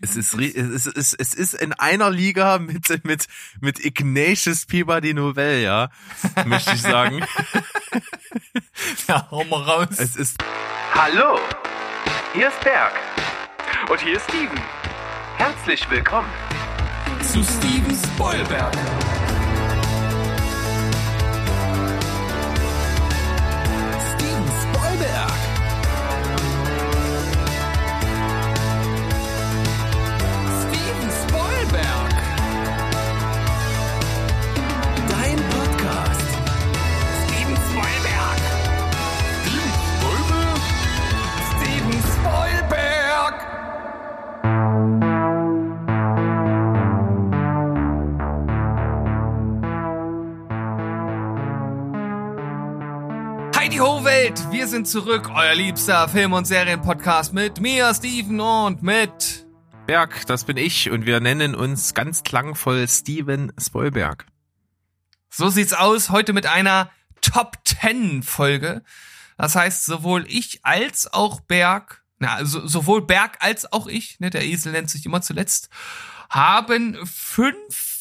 Es ist, es ist, es ist in einer Liga mit, mit, mit Ignatius Peabody Novell, ja, möchte ich sagen. ja, hau mal raus. Es ist. Hallo, hier ist Berg. Und hier ist Steven. Herzlich willkommen zu Steven Spoilberg. Wir sind zurück, euer liebster Film- und Serienpodcast mit mir, Steven und mit Berg, das bin ich und wir nennen uns ganz klangvoll Steven Spoilberg. So sieht's aus, heute mit einer Top 10 Folge. Das heißt, sowohl ich als auch Berg, na, also sowohl Berg als auch ich, ne, der Esel nennt sich immer zuletzt, haben fünf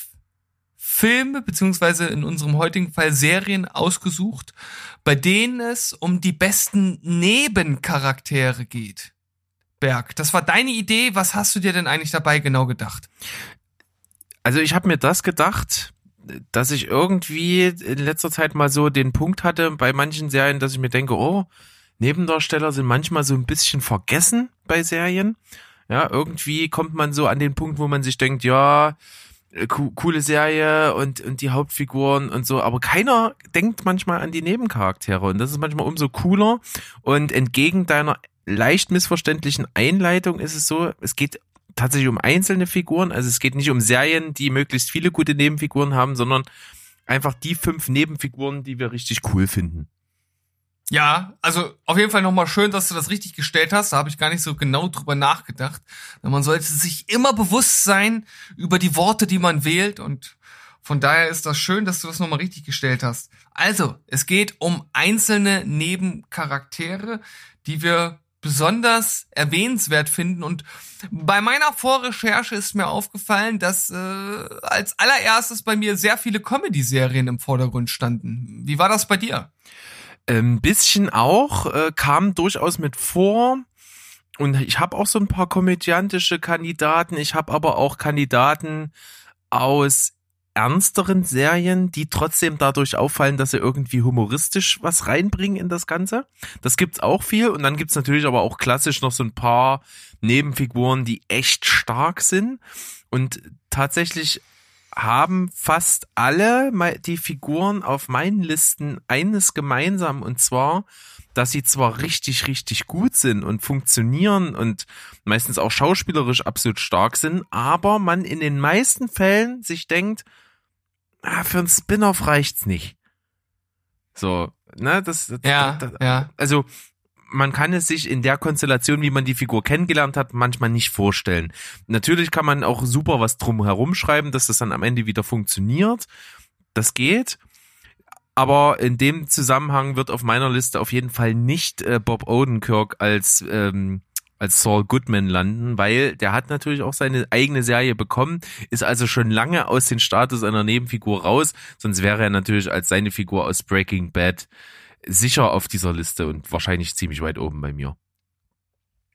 Filme, beziehungsweise in unserem heutigen Fall Serien ausgesucht, bei denen es um die besten Nebencharaktere geht. Berg, das war deine Idee. Was hast du dir denn eigentlich dabei genau gedacht? Also ich habe mir das gedacht, dass ich irgendwie in letzter Zeit mal so den Punkt hatte bei manchen Serien, dass ich mir denke, oh, Nebendarsteller sind manchmal so ein bisschen vergessen bei Serien. Ja, irgendwie kommt man so an den Punkt, wo man sich denkt, ja, äh, coole Serie und, und die Hauptfiguren und so, aber keiner denkt manchmal an die Nebencharaktere und das ist manchmal umso cooler und entgegen deiner leicht missverständlichen Einleitung ist es so, es geht tatsächlich um einzelne Figuren, also es geht nicht um Serien, die möglichst viele gute Nebenfiguren haben, sondern einfach die fünf Nebenfiguren, die wir richtig cool finden. Ja, also auf jeden Fall nochmal schön, dass du das richtig gestellt hast. Da habe ich gar nicht so genau drüber nachgedacht. Man sollte sich immer bewusst sein über die Worte, die man wählt. Und von daher ist das schön, dass du das nochmal richtig gestellt hast. Also, es geht um einzelne Nebencharaktere, die wir besonders erwähnenswert finden. Und bei meiner Vorrecherche ist mir aufgefallen, dass äh, als allererstes bei mir sehr viele Comedy-Serien im Vordergrund standen. Wie war das bei dir? Ein ähm, bisschen auch, äh, kam durchaus mit vor. Und ich habe auch so ein paar komödiantische Kandidaten. Ich habe aber auch Kandidaten aus ernsteren Serien, die trotzdem dadurch auffallen, dass sie irgendwie humoristisch was reinbringen in das Ganze. Das gibt's auch viel. Und dann gibt's natürlich aber auch klassisch noch so ein paar Nebenfiguren, die echt stark sind. Und tatsächlich haben fast alle die Figuren auf meinen Listen eines gemeinsam und zwar, dass sie zwar richtig, richtig gut sind und funktionieren und meistens auch schauspielerisch absolut stark sind, aber man in den meisten Fällen sich denkt, ah, für ein Spin-off reicht's nicht. So, ne, das, ja, das, ja. also man kann es sich in der Konstellation, wie man die Figur kennengelernt hat, manchmal nicht vorstellen. Natürlich kann man auch super was drum herum schreiben, dass das dann am Ende wieder funktioniert. Das geht. Aber in dem Zusammenhang wird auf meiner Liste auf jeden Fall nicht äh, Bob Odenkirk als ähm, als Saul Goodman landen, weil der hat natürlich auch seine eigene Serie bekommen, ist also schon lange aus dem Status einer Nebenfigur raus, sonst wäre er natürlich als seine Figur aus Breaking Bad sicher auf dieser Liste und wahrscheinlich ziemlich weit oben bei mir.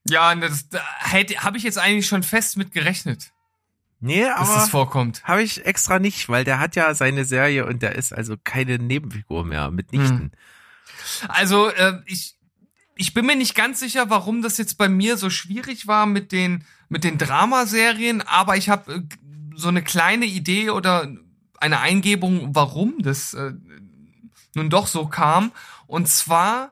Ja, das da habe ich jetzt eigentlich schon fest mit gerechnet. Nee, aber dass das vorkommt. Habe ich extra nicht, weil der hat ja seine Serie und der ist also keine Nebenfigur mehr, mitnichten. Hm. Also, äh, ich ich bin mir nicht ganz sicher, warum das jetzt bei mir so schwierig war mit den mit den Dramaserien, aber ich habe äh, so eine kleine Idee oder eine Eingebung, warum das äh, nun doch so kam. Und zwar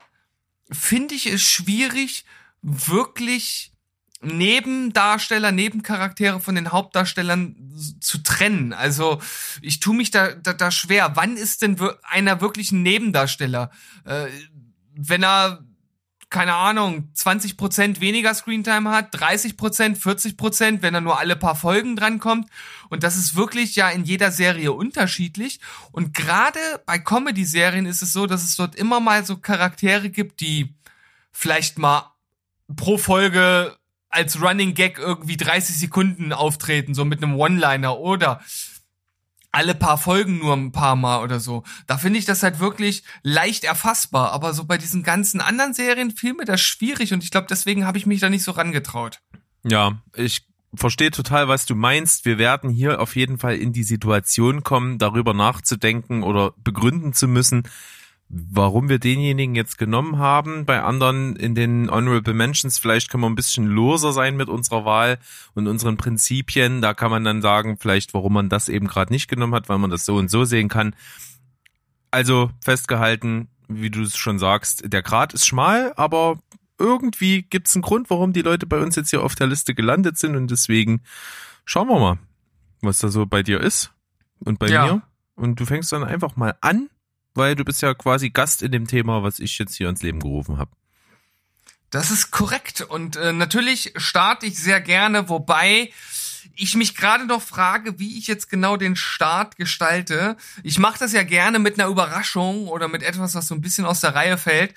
finde ich es schwierig, wirklich Nebendarsteller, Nebencharaktere von den Hauptdarstellern zu trennen. Also ich tue mich da, da, da schwer. Wann ist denn einer wirklich ein Nebendarsteller? Äh, wenn er keine Ahnung, 20 Prozent weniger Screentime hat, 30 Prozent, 40 Prozent, wenn er nur alle paar Folgen drankommt. Und das ist wirklich ja in jeder Serie unterschiedlich. Und gerade bei Comedy-Serien ist es so, dass es dort immer mal so Charaktere gibt, die vielleicht mal pro Folge als Running Gag irgendwie 30 Sekunden auftreten, so mit einem One-Liner oder alle paar Folgen nur ein paar Mal oder so. Da finde ich das halt wirklich leicht erfassbar. Aber so bei diesen ganzen anderen Serien fiel mir das schwierig und ich glaube, deswegen habe ich mich da nicht so rangetraut. Ja, ich verstehe total, was du meinst. Wir werden hier auf jeden Fall in die Situation kommen, darüber nachzudenken oder begründen zu müssen, warum wir denjenigen jetzt genommen haben. Bei anderen in den Honorable Mentions, vielleicht können wir ein bisschen loser sein mit unserer Wahl und unseren Prinzipien. Da kann man dann sagen, vielleicht, warum man das eben gerade nicht genommen hat, weil man das so und so sehen kann. Also festgehalten, wie du es schon sagst, der Grad ist schmal, aber irgendwie gibt es einen Grund, warum die Leute bei uns jetzt hier auf der Liste gelandet sind und deswegen schauen wir mal, was da so bei dir ist und bei ja. mir. Und du fängst dann einfach mal an weil du bist ja quasi Gast in dem Thema, was ich jetzt hier ins Leben gerufen habe. Das ist korrekt und äh, natürlich starte ich sehr gerne, wobei ich mich gerade noch frage, wie ich jetzt genau den Start gestalte. Ich mache das ja gerne mit einer Überraschung oder mit etwas, was so ein bisschen aus der Reihe fällt.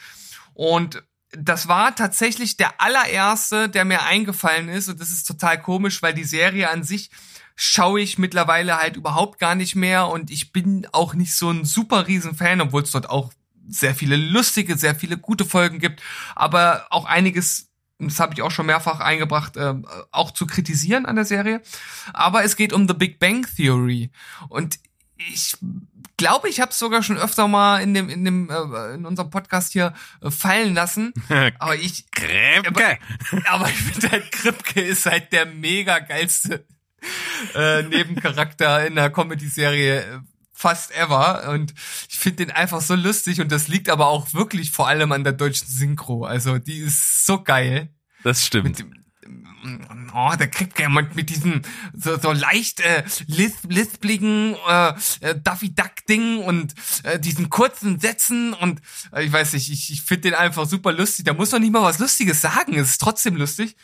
Und das war tatsächlich der allererste, der mir eingefallen ist. Und das ist total komisch, weil die Serie an sich schaue ich mittlerweile halt überhaupt gar nicht mehr und ich bin auch nicht so ein super riesen Fan, obwohl es dort auch sehr viele lustige, sehr viele gute Folgen gibt, aber auch einiges das habe ich auch schon mehrfach eingebracht, äh, auch zu kritisieren an der Serie. Aber es geht um The Big Bang Theory. Und ich glaube, ich habe es sogar schon öfter mal in dem in dem äh, in unserem Podcast hier äh, fallen lassen. Aber ich Kripke. Aber, aber ich finde halt Kripke ist halt der mega geilste äh, Nebencharakter in der Comedy-Serie äh, fast ever und ich finde den einfach so lustig und das liegt aber auch wirklich vor allem an der deutschen Synchro. Also die ist so geil. Das stimmt. Mit, oh, der kriegt jemand mit diesem so, so leicht äh, lisp, lispligen äh, äh, Duffy Duck Ding und äh, diesen kurzen Sätzen und äh, ich weiß nicht, ich, ich finde den einfach super lustig. Da muss doch nicht mal was Lustiges sagen, es ist trotzdem lustig.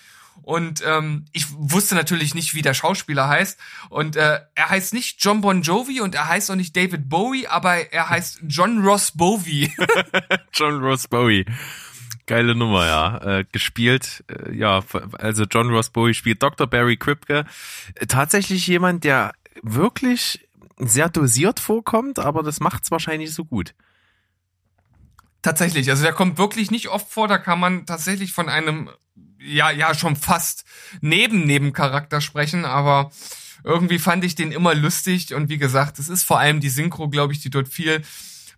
Und ähm, ich wusste natürlich nicht, wie der Schauspieler heißt. Und äh, er heißt nicht John Bon Jovi und er heißt auch nicht David Bowie, aber er heißt John Ross Bowie. John Ross Bowie. Geile Nummer, ja. Äh, gespielt, äh, ja, also John Ross Bowie spielt Dr. Barry Kripke. Äh, tatsächlich jemand, der wirklich sehr dosiert vorkommt, aber das macht's wahrscheinlich so gut. Tatsächlich, also der kommt wirklich nicht oft vor, da kann man tatsächlich von einem ja, ja, schon fast neben Nebencharakter sprechen, aber irgendwie fand ich den immer lustig und wie gesagt, es ist vor allem die Synchro, glaube ich, die dort viel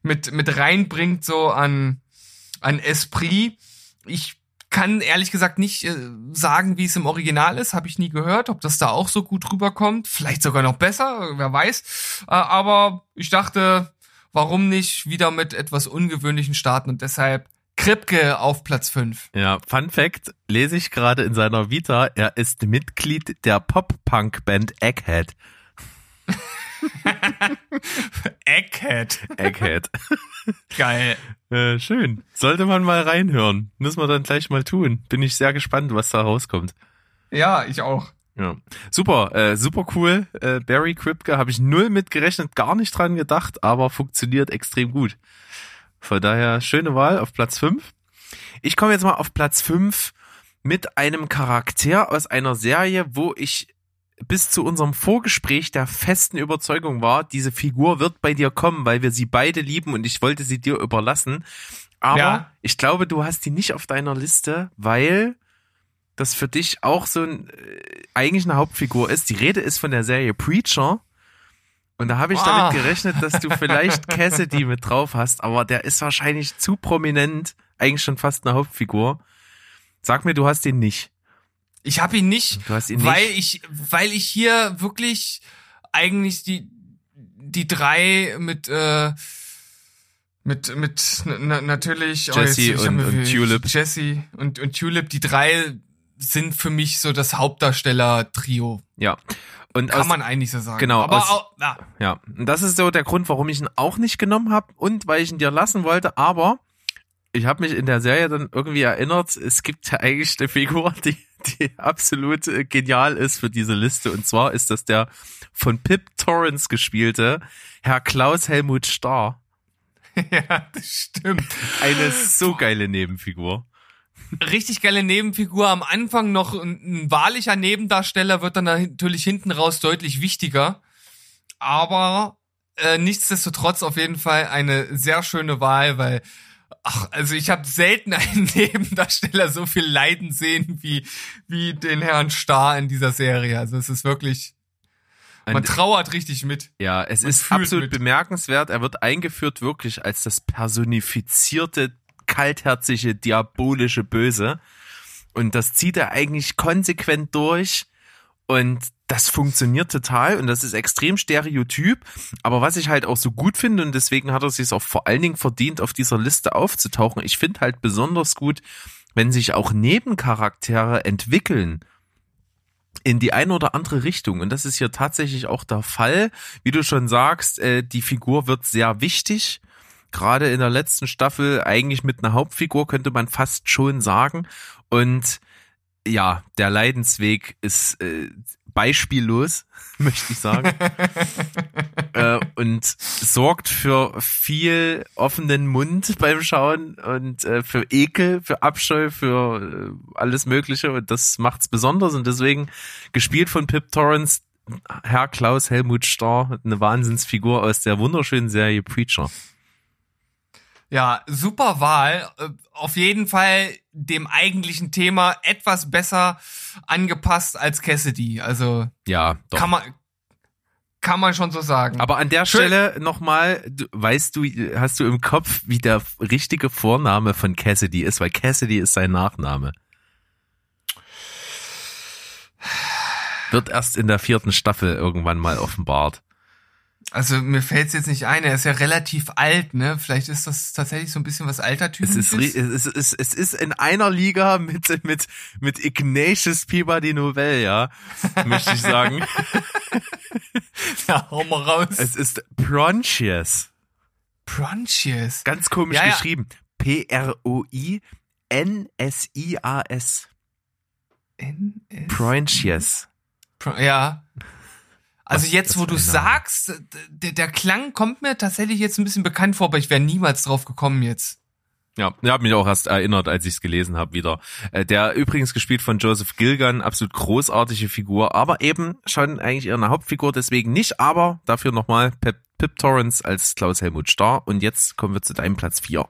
mit, mit reinbringt, so an, an Esprit. Ich kann ehrlich gesagt nicht äh, sagen, wie es im Original ist, habe ich nie gehört, ob das da auch so gut rüberkommt, vielleicht sogar noch besser, wer weiß. Äh, aber ich dachte, warum nicht wieder mit etwas ungewöhnlichen starten und deshalb Kripke auf Platz 5. Ja, Fun Fact, lese ich gerade in seiner Vita, er ist Mitglied der Pop-Punk-Band Egghead. Egghead. Egghead. Geil. Äh, schön. Sollte man mal reinhören. Müssen wir dann gleich mal tun. Bin ich sehr gespannt, was da rauskommt. Ja, ich auch. Ja. Super, äh, super cool. Äh, Barry Kripke habe ich null mitgerechnet, gar nicht dran gedacht, aber funktioniert extrem gut. Von daher schöne Wahl auf Platz 5. Ich komme jetzt mal auf Platz 5 mit einem Charakter aus einer Serie, wo ich bis zu unserem Vorgespräch der festen Überzeugung war, diese Figur wird bei dir kommen, weil wir sie beide lieben und ich wollte sie dir überlassen. Aber ja. ich glaube, du hast die nicht auf deiner Liste, weil das für dich auch so ein, äh, eigentlich eine Hauptfigur ist. Die Rede ist von der Serie Preacher. Und da habe ich wow. damit gerechnet, dass du vielleicht Cassidy mit drauf hast, aber der ist wahrscheinlich zu prominent, eigentlich schon fast eine Hauptfigur. Sag mir, du hast ihn nicht. Ich habe ihn nicht, du hast ihn weil nicht. ich, weil ich hier wirklich eigentlich die die drei mit äh, mit mit na, natürlich Jesse oh, und, und Tulip. Jesse und und Tulip, die drei sind für mich so das Hauptdarsteller-Trio. Ja. Und Kann aus, man eigentlich so sagen. Genau. Aber aus, auch, ja. ja. Und das ist so der Grund, warum ich ihn auch nicht genommen habe und weil ich ihn dir lassen wollte. Aber ich habe mich in der Serie dann irgendwie erinnert, es gibt ja eigentlich eine Figur, die, die absolut äh, genial ist für diese Liste. Und zwar ist das der von Pip Torrance gespielte Herr Klaus Helmut Starr. ja, das stimmt. Eine so geile Nebenfigur. Richtig geile Nebenfigur. Am Anfang noch ein, ein wahrlicher Nebendarsteller wird dann natürlich hinten raus deutlich wichtiger. Aber äh, nichtsdestotrotz auf jeden Fall eine sehr schöne Wahl, weil ach, also ich habe selten einen Nebendarsteller so viel leiden sehen wie wie den Herrn Starr in dieser Serie. Also es ist wirklich man trauert richtig mit. Ja, es Man ist absolut mit. bemerkenswert. Er wird eingeführt wirklich als das personifizierte, kaltherzige, diabolische Böse. Und das zieht er eigentlich konsequent durch. Und das funktioniert total und das ist extrem stereotyp. Aber was ich halt auch so gut finde und deswegen hat er sich auch vor allen Dingen verdient, auf dieser Liste aufzutauchen. Ich finde halt besonders gut, wenn sich auch Nebencharaktere entwickeln in die eine oder andere Richtung. Und das ist hier tatsächlich auch der Fall. Wie du schon sagst, äh, die Figur wird sehr wichtig. Gerade in der letzten Staffel eigentlich mit einer Hauptfigur könnte man fast schon sagen. Und ja, der Leidensweg ist äh, beispiellos, möchte ich sagen. äh, und sorgt für viel offenen Mund beim Schauen und äh, für Ekel, für Abscheu, für äh, alles Mögliche. Und das macht's besonders. Und deswegen gespielt von Pip Torrance, Herr Klaus Helmut Starr, eine Wahnsinnsfigur aus der wunderschönen Serie Preacher. Ja, super Wahl. Äh, auf jeden Fall dem eigentlichen Thema etwas besser angepasst als Cassidy. Also ja, doch. kann man kann man schon so sagen. Aber an der Schön. Stelle nochmal, weißt du, hast du im Kopf, wie der richtige Vorname von Cassidy ist, weil Cassidy ist sein Nachname. Wird erst in der vierten Staffel irgendwann mal offenbart. Also mir fällt es jetzt nicht ein, er ist ja relativ alt, ne? Vielleicht ist das tatsächlich so ein bisschen was Altertümliches. Es ist, es ist, es ist in einer Liga mit, mit, mit Ignatius Peabody Novell, ja, möchte ich sagen. ja, hau mal raus. Es ist Bronchius. Bronchius? Ganz komisch ja, geschrieben. P-R-O-I-N-S-I-A-S. N-S? Bronchius. Ja, also jetzt, wo du sagst, der, der Klang kommt mir tatsächlich jetzt ein bisschen bekannt vor, aber ich wäre niemals drauf gekommen jetzt. Ja, ich habe mich auch erst erinnert, als ich es gelesen habe wieder. Äh, der übrigens gespielt von Joseph Gilgan, absolut großartige Figur, aber eben schon eigentlich eher eine Hauptfigur, deswegen nicht, aber dafür nochmal Pip, Pip Torrance als Klaus Helmut Starr. Und jetzt kommen wir zu deinem Platz vier.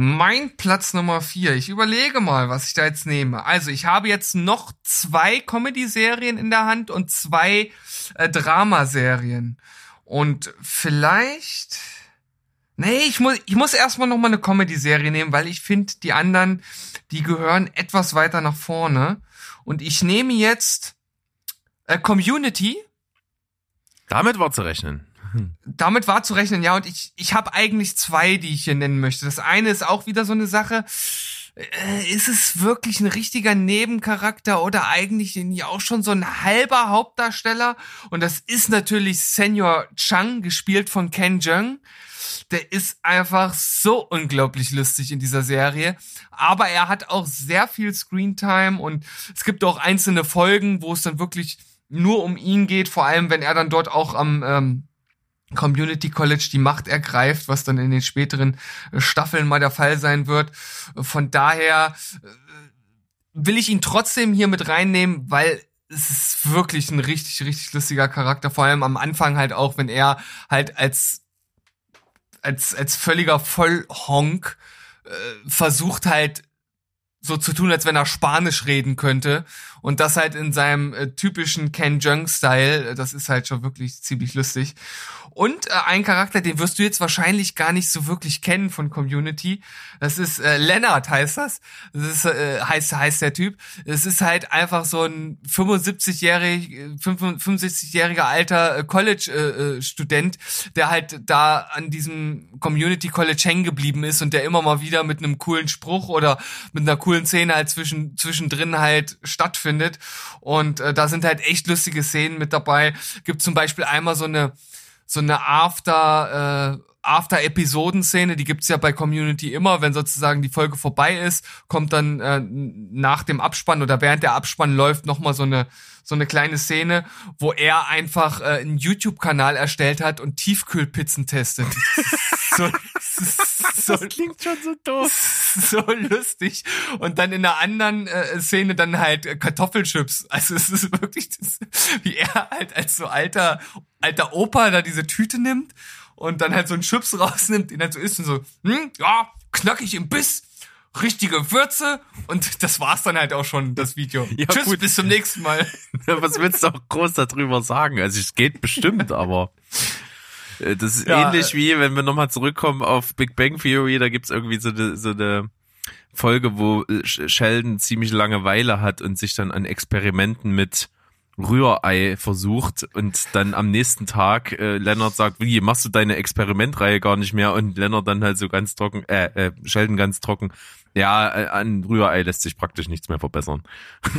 Mein Platz Nummer vier. Ich überlege mal, was ich da jetzt nehme. Also ich habe jetzt noch zwei Comedy-Serien in der Hand und zwei äh, Dramaserien. Und vielleicht. Nee, ich muss, ich muss erstmal noch mal eine Comedy-Serie nehmen, weil ich finde, die anderen, die gehören etwas weiter nach vorne. Und ich nehme jetzt äh, Community. Damit war zu rechnen. Damit war zu rechnen, ja. Und ich, ich habe eigentlich zwei, die ich hier nennen möchte. Das eine ist auch wieder so eine Sache. Äh, ist es wirklich ein richtiger Nebencharakter oder eigentlich auch schon so ein halber Hauptdarsteller? Und das ist natürlich Senior Chang, gespielt von Ken Jeong. Der ist einfach so unglaublich lustig in dieser Serie. Aber er hat auch sehr viel Screentime und es gibt auch einzelne Folgen, wo es dann wirklich nur um ihn geht, vor allem wenn er dann dort auch am ähm, Community College die Macht ergreift, was dann in den späteren äh, Staffeln mal der Fall sein wird. Von daher äh, will ich ihn trotzdem hier mit reinnehmen, weil es ist wirklich ein richtig, richtig lustiger Charakter. Vor allem am Anfang halt auch, wenn er halt als als als völliger Vollhonk äh, versucht halt so zu tun, als wenn er Spanisch reden könnte. Und das halt in seinem äh, typischen Ken Jung-Style. Das ist halt schon wirklich ziemlich lustig. Und äh, ein Charakter, den wirst du jetzt wahrscheinlich gar nicht so wirklich kennen von Community. Das ist äh, Leonard heißt das. Das ist, äh, heißt, heißt der Typ. Es ist halt einfach so ein 75-jährig, 65-jähriger alter äh, College-Student, äh, äh der halt da an diesem Community College hängen geblieben ist und der immer mal wieder mit einem coolen Spruch oder mit einer coolen Szene halt zwischen, zwischendrin halt stattfindet. Und äh, da sind halt echt lustige Szenen mit dabei. Gibt zum Beispiel einmal so eine so eine After, äh, After-Episoden-Szene, die gibt's ja bei Community immer, wenn sozusagen die Folge vorbei ist, kommt dann äh, nach dem Abspann oder während der Abspann läuft nochmal so eine so eine kleine Szene, wo er einfach äh, einen YouTube-Kanal erstellt hat und Tiefkühlpizzen testet. so, so, Das klingt schon so doof. so lustig. Und dann in einer anderen äh, Szene dann halt Kartoffelchips. Also es ist wirklich, das, wie er halt als so alter, alter Opa da diese Tüte nimmt und dann halt so einen Chips rausnimmt, den halt so isst und so, hm, ja, knackig im Biss, richtige Würze und das war's dann halt auch schon, das Video. Ja, Tschüss, gut. bis zum nächsten Mal. Was willst du auch groß darüber sagen? Also es geht bestimmt, aber das ist Ja, ähnlich wie, wenn wir nochmal zurückkommen auf Big Bang Theory, da gibt's irgendwie so eine, so eine Folge, wo äh, Sh- Sheldon ziemlich Langeweile hat und sich dann an Experimenten mit Rührei versucht und dann am nächsten Tag äh, Leonard sagt, wie, machst du deine Experimentreihe gar nicht mehr? Und Leonard dann halt so ganz trocken, äh, äh Sheldon ganz trocken, ja, äh, an Rührei lässt sich praktisch nichts mehr verbessern.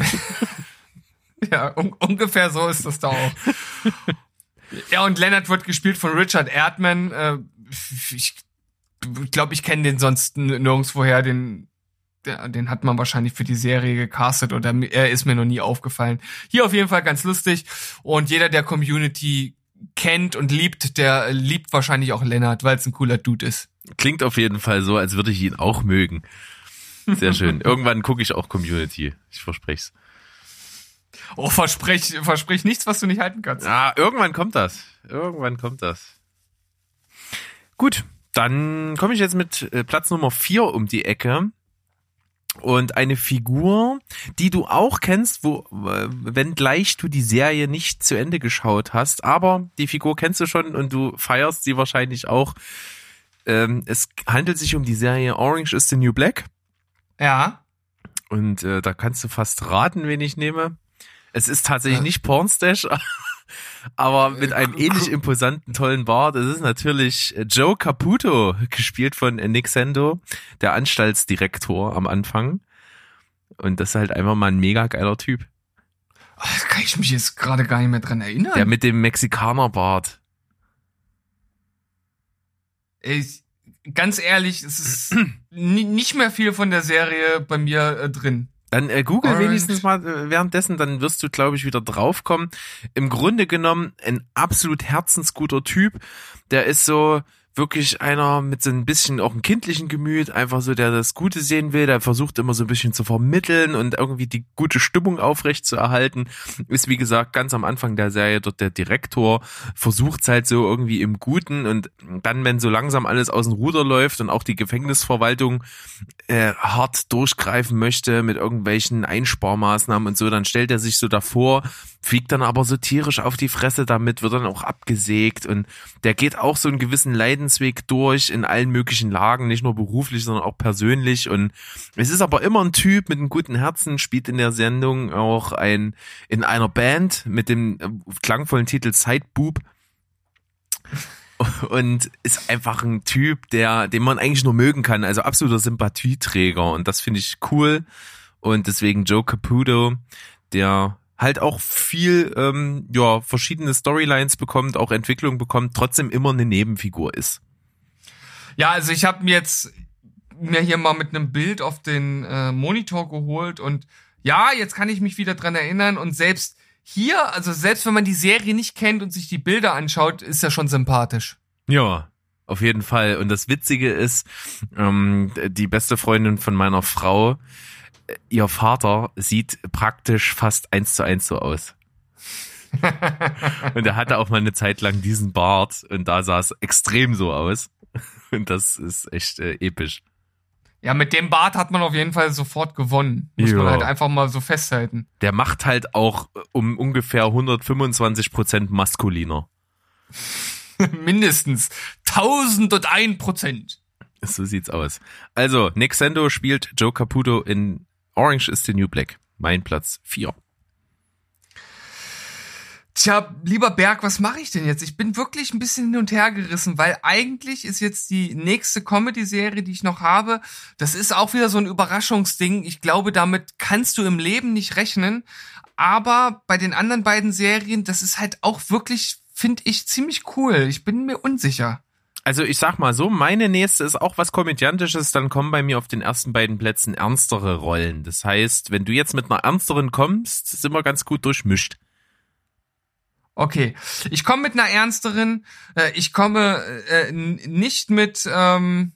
Ja, un ungefähr so ist das da auch. ja, und Leonard wird gespielt von Richard Erdman. Äh, ich glaube, ich kenne den sonst nirgendswoher. Den, den hat man wahrscheinlich für die Serie gecastet oder er ist mir noch nie aufgefallen. Hier auf jeden Fall ganz lustig. Und jeder, der Community kennt und liebt, der liebt wahrscheinlich auch Leonard, weil es ein cooler Dude ist. Klingt auf jeden Fall so, als würde ich ihn auch mögen. Sehr schön. Irgendwann gucke ich auch Community. Ich verspreche es. Oh, versprich, versprich nichts, was du nicht halten kannst. Ah, irgendwann kommt das. Irgendwann kommt das. Gut, dann komme ich jetzt mit äh, Platz Nummer vier um die Ecke. Und eine Figur, die du auch kennst, wo, äh, wenngleich du die Serie nicht zu Ende geschaut hast, aber die Figur kennst du schon und du feierst sie wahrscheinlich auch. Ähm, es handelt sich um die Serie Orange is the New Black. Ja. Und äh, da kannst du fast raten, wen ich nehme. Es ist tatsächlich nicht Pornstash, aber mit einem ähnlich imposanten, tollen Bart. Es ist natürlich äh, Joe Caputo, gespielt von äh, Nick Sendo, der Anstaltsdirektor am Anfang. Und das ist halt einfach mal ein mega geiler Typ. Da kann ich mich jetzt gerade gar nicht mehr dran erinnern. Der mit dem Mexikanerbart. Ich, ganz ehrlich, es ist ni- nicht mehr viel von der Serie bei mir äh, drin. Dann äh, google Orange. wenigstens mal äh, währenddessen, dann wirst du, glaube ich, wieder draufkommen. Im Grunde genommen ein absolut herzensguter Typ. Der ist so wirklich einer mit so ein bisschen auch einem kindlichen Gemüt, einfach so, der das Gute sehen will, der versucht immer so ein bisschen zu vermitteln und irgendwie die gute Stimmung aufrecht zu erhalten. Ist wie gesagt ganz am Anfang der Serie dort der Direktor, versucht halt so irgendwie im Guten und dann, wenn so langsam alles aus dem Ruder läuft und auch die Gefängnisverwaltung äh, hart durchgreifen möchte mit irgendwelchen Einsparmaßnahmen und so, dann stellt er sich so davor, fliegt dann aber so tierisch auf die Fresse damit, wird dann auch abgesägt und der geht auch so einen gewissen Leidensweg durch in allen möglichen Lagen, nicht nur beruflich, sondern auch persönlich. Und es ist aber immer ein Typ mit einem guten Herzen, spielt in der Sendung auch ein, in einer Band mit dem äh, klangvollen Titel Sideboob und ist einfach ein Typ, der, den man eigentlich nur mögen kann, also absoluter Sympathieträger. Und das finde ich cool. Und deswegen Joe Caputo, der halt auch viel, ähm, ja, verschiedene Storylines bekommt, auch Entwicklung bekommt, trotzdem immer eine Nebenfigur ist. Ja, also ich habe mir jetzt mir hier mal mit einem Bild auf den äh, Monitor geholt und ja, jetzt kann ich mich wieder dran erinnern und selbst hier, also selbst wenn man die Serie nicht kennt und sich die Bilder anschaut, ist er schon sympathisch. Ja, auf jeden Fall. Und das Witzige ist, ähm, die beste Freundin von meiner Frau, ihr Vater sieht praktisch fast eins zu eins so aus. und er hatte auch mal eine Zeit lang diesen Bart und da sah es extrem so aus. Und das ist echt äh, episch. Ja, mit dem Bart hat man auf jeden Fall sofort gewonnen. Muss man Ja. halt einfach mal so festhalten. Der macht halt auch äh, um ungefähr 125 Prozent maskuliner. Mindestens 1001 Prozent. So sieht's aus. Also, Nick Sendo spielt Joe Caputo in Orange is the New Black. Mein Platz 4. Tja, lieber Berg, was mache ich denn jetzt? Ich bin wirklich ein bisschen hin und her gerissen, weil eigentlich ist jetzt die nächste Comedy-Serie, die ich noch habe, das ist auch wieder so ein Überraschungsding. Ich glaube, damit kannst du im Leben nicht rechnen. Aber bei den anderen beiden Serien, das ist halt auch wirklich, finde ich, ziemlich cool. Ich bin mir unsicher. Also ich sag mal so, meine nächste ist auch was Komödiantisches, dann kommen bei mir auf den ersten beiden Plätzen ernstere Rollen. Das heißt, wenn du jetzt mit einer ernsteren kommst, sind wir ganz gut durchmischt. Okay, ich komme mit einer ernsteren. Äh, ich komme äh, nicht mit. Ähm,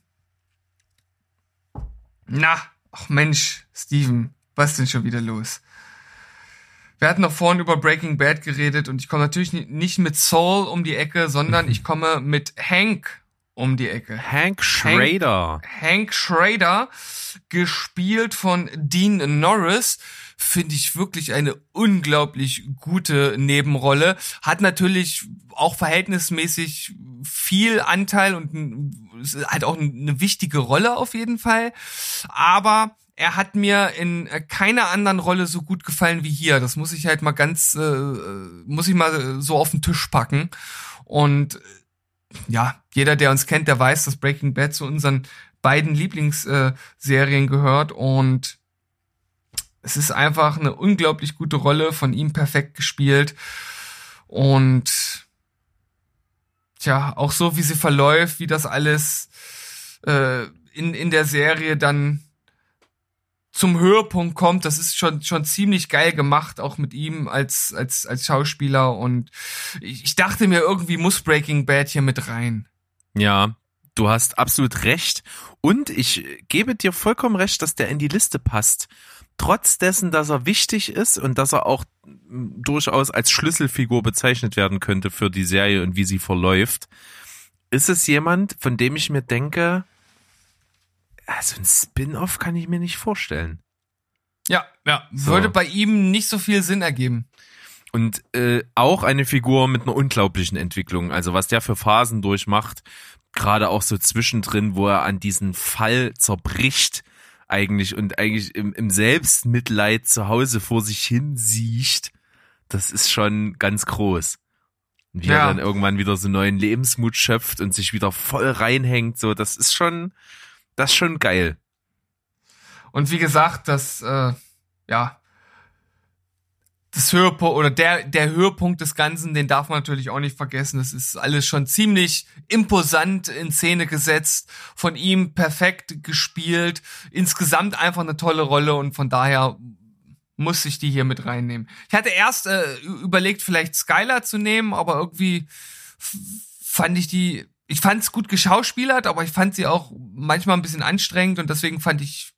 na, ach Mensch, Steven, was ist denn schon wieder los? Wir hatten noch vorhin über Breaking Bad geredet und ich komme natürlich nicht mit Saul um die Ecke, sondern ich komme mit Hank um die Ecke. Hank Schrader. Hank, Hank Schrader, gespielt von Dean Norris, finde ich wirklich eine unglaublich gute Nebenrolle. Hat natürlich auch verhältnismäßig viel Anteil und hat auch eine wichtige Rolle auf jeden Fall. Aber er hat mir in keiner anderen Rolle so gut gefallen wie hier. Das muss ich halt mal ganz, äh, muss ich mal so auf den Tisch packen. Und ja, jeder, der uns kennt, der weiß, dass Breaking Bad zu unseren beiden Lieblingsserien gehört. Und es ist einfach eine unglaublich gute Rolle, von ihm perfekt gespielt. Und tja, auch so wie sie verläuft, wie das alles äh, in, in der Serie dann zum Höhepunkt kommt, das ist schon schon ziemlich geil gemacht, auch mit ihm als als als Schauspieler und ich, ich dachte mir irgendwie muss Breaking Bad hier mit rein. Ja, du hast absolut recht und ich gebe dir vollkommen recht, dass der in die Liste passt. Trotz dessen, dass er wichtig ist und dass er auch durchaus als Schlüsselfigur bezeichnet werden könnte für die Serie und wie sie verläuft, ist es jemand, von dem ich mir denke, also ein Spin-off kann ich mir nicht vorstellen. Ja, ja, so. würde bei ihm nicht so viel Sinn ergeben. Und äh, auch eine Figur mit einer unglaublichen Entwicklung. Also was der für Phasen durchmacht, gerade auch so zwischendrin, wo er an diesen Fall zerbricht eigentlich und eigentlich im, im Selbstmitleid zu Hause vor sich hin sieht, das ist schon ganz groß. Wie ja. er dann irgendwann wieder so neuen Lebensmut schöpft und sich wieder voll reinhängt, so, das ist schon, das ist schon geil. Und wie gesagt, das, äh, ja, das Höhepunkt oder der, der Höhepunkt des Ganzen, den darf man natürlich auch nicht vergessen. Das ist alles schon ziemlich imposant in Szene gesetzt, von ihm perfekt gespielt, insgesamt einfach eine tolle Rolle und von daher muss ich die hier mit reinnehmen. Ich hatte erst äh, überlegt, vielleicht Skylar zu nehmen, aber irgendwie fand ich die ich fand es gut geschauspielert, aber ich fand sie auch manchmal ein bisschen anstrengend und deswegen fand ich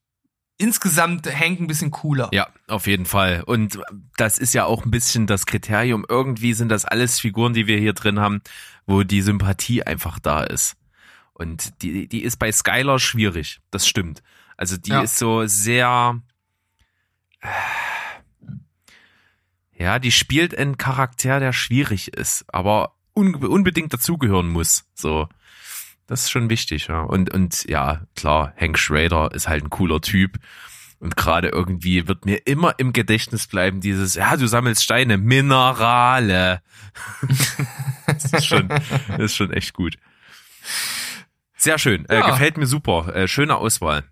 insgesamt Hank ein bisschen cooler. Ja, auf jeden Fall. Und das ist ja auch ein bisschen das Kriterium. Irgendwie sind das alles Figuren, die wir hier drin haben, wo die Sympathie einfach da ist. Und die, die ist bei Skylar schwierig. Das stimmt. Also die ja. ist so sehr, ja, die spielt einen Charakter, der schwierig ist, aber un unbedingt dazugehören muss. So. Das ist schon wichtig, ja. Und, und ja, klar, Hank Schrader ist halt ein cooler Typ. Und gerade irgendwie wird mir immer im Gedächtnis bleiben dieses, ja, du sammelst Steine, Minerale. das ist schon, das ist schon echt gut. Sehr schön, äh, ja. äh, gefällt mir super, äh, schöne Auswahl.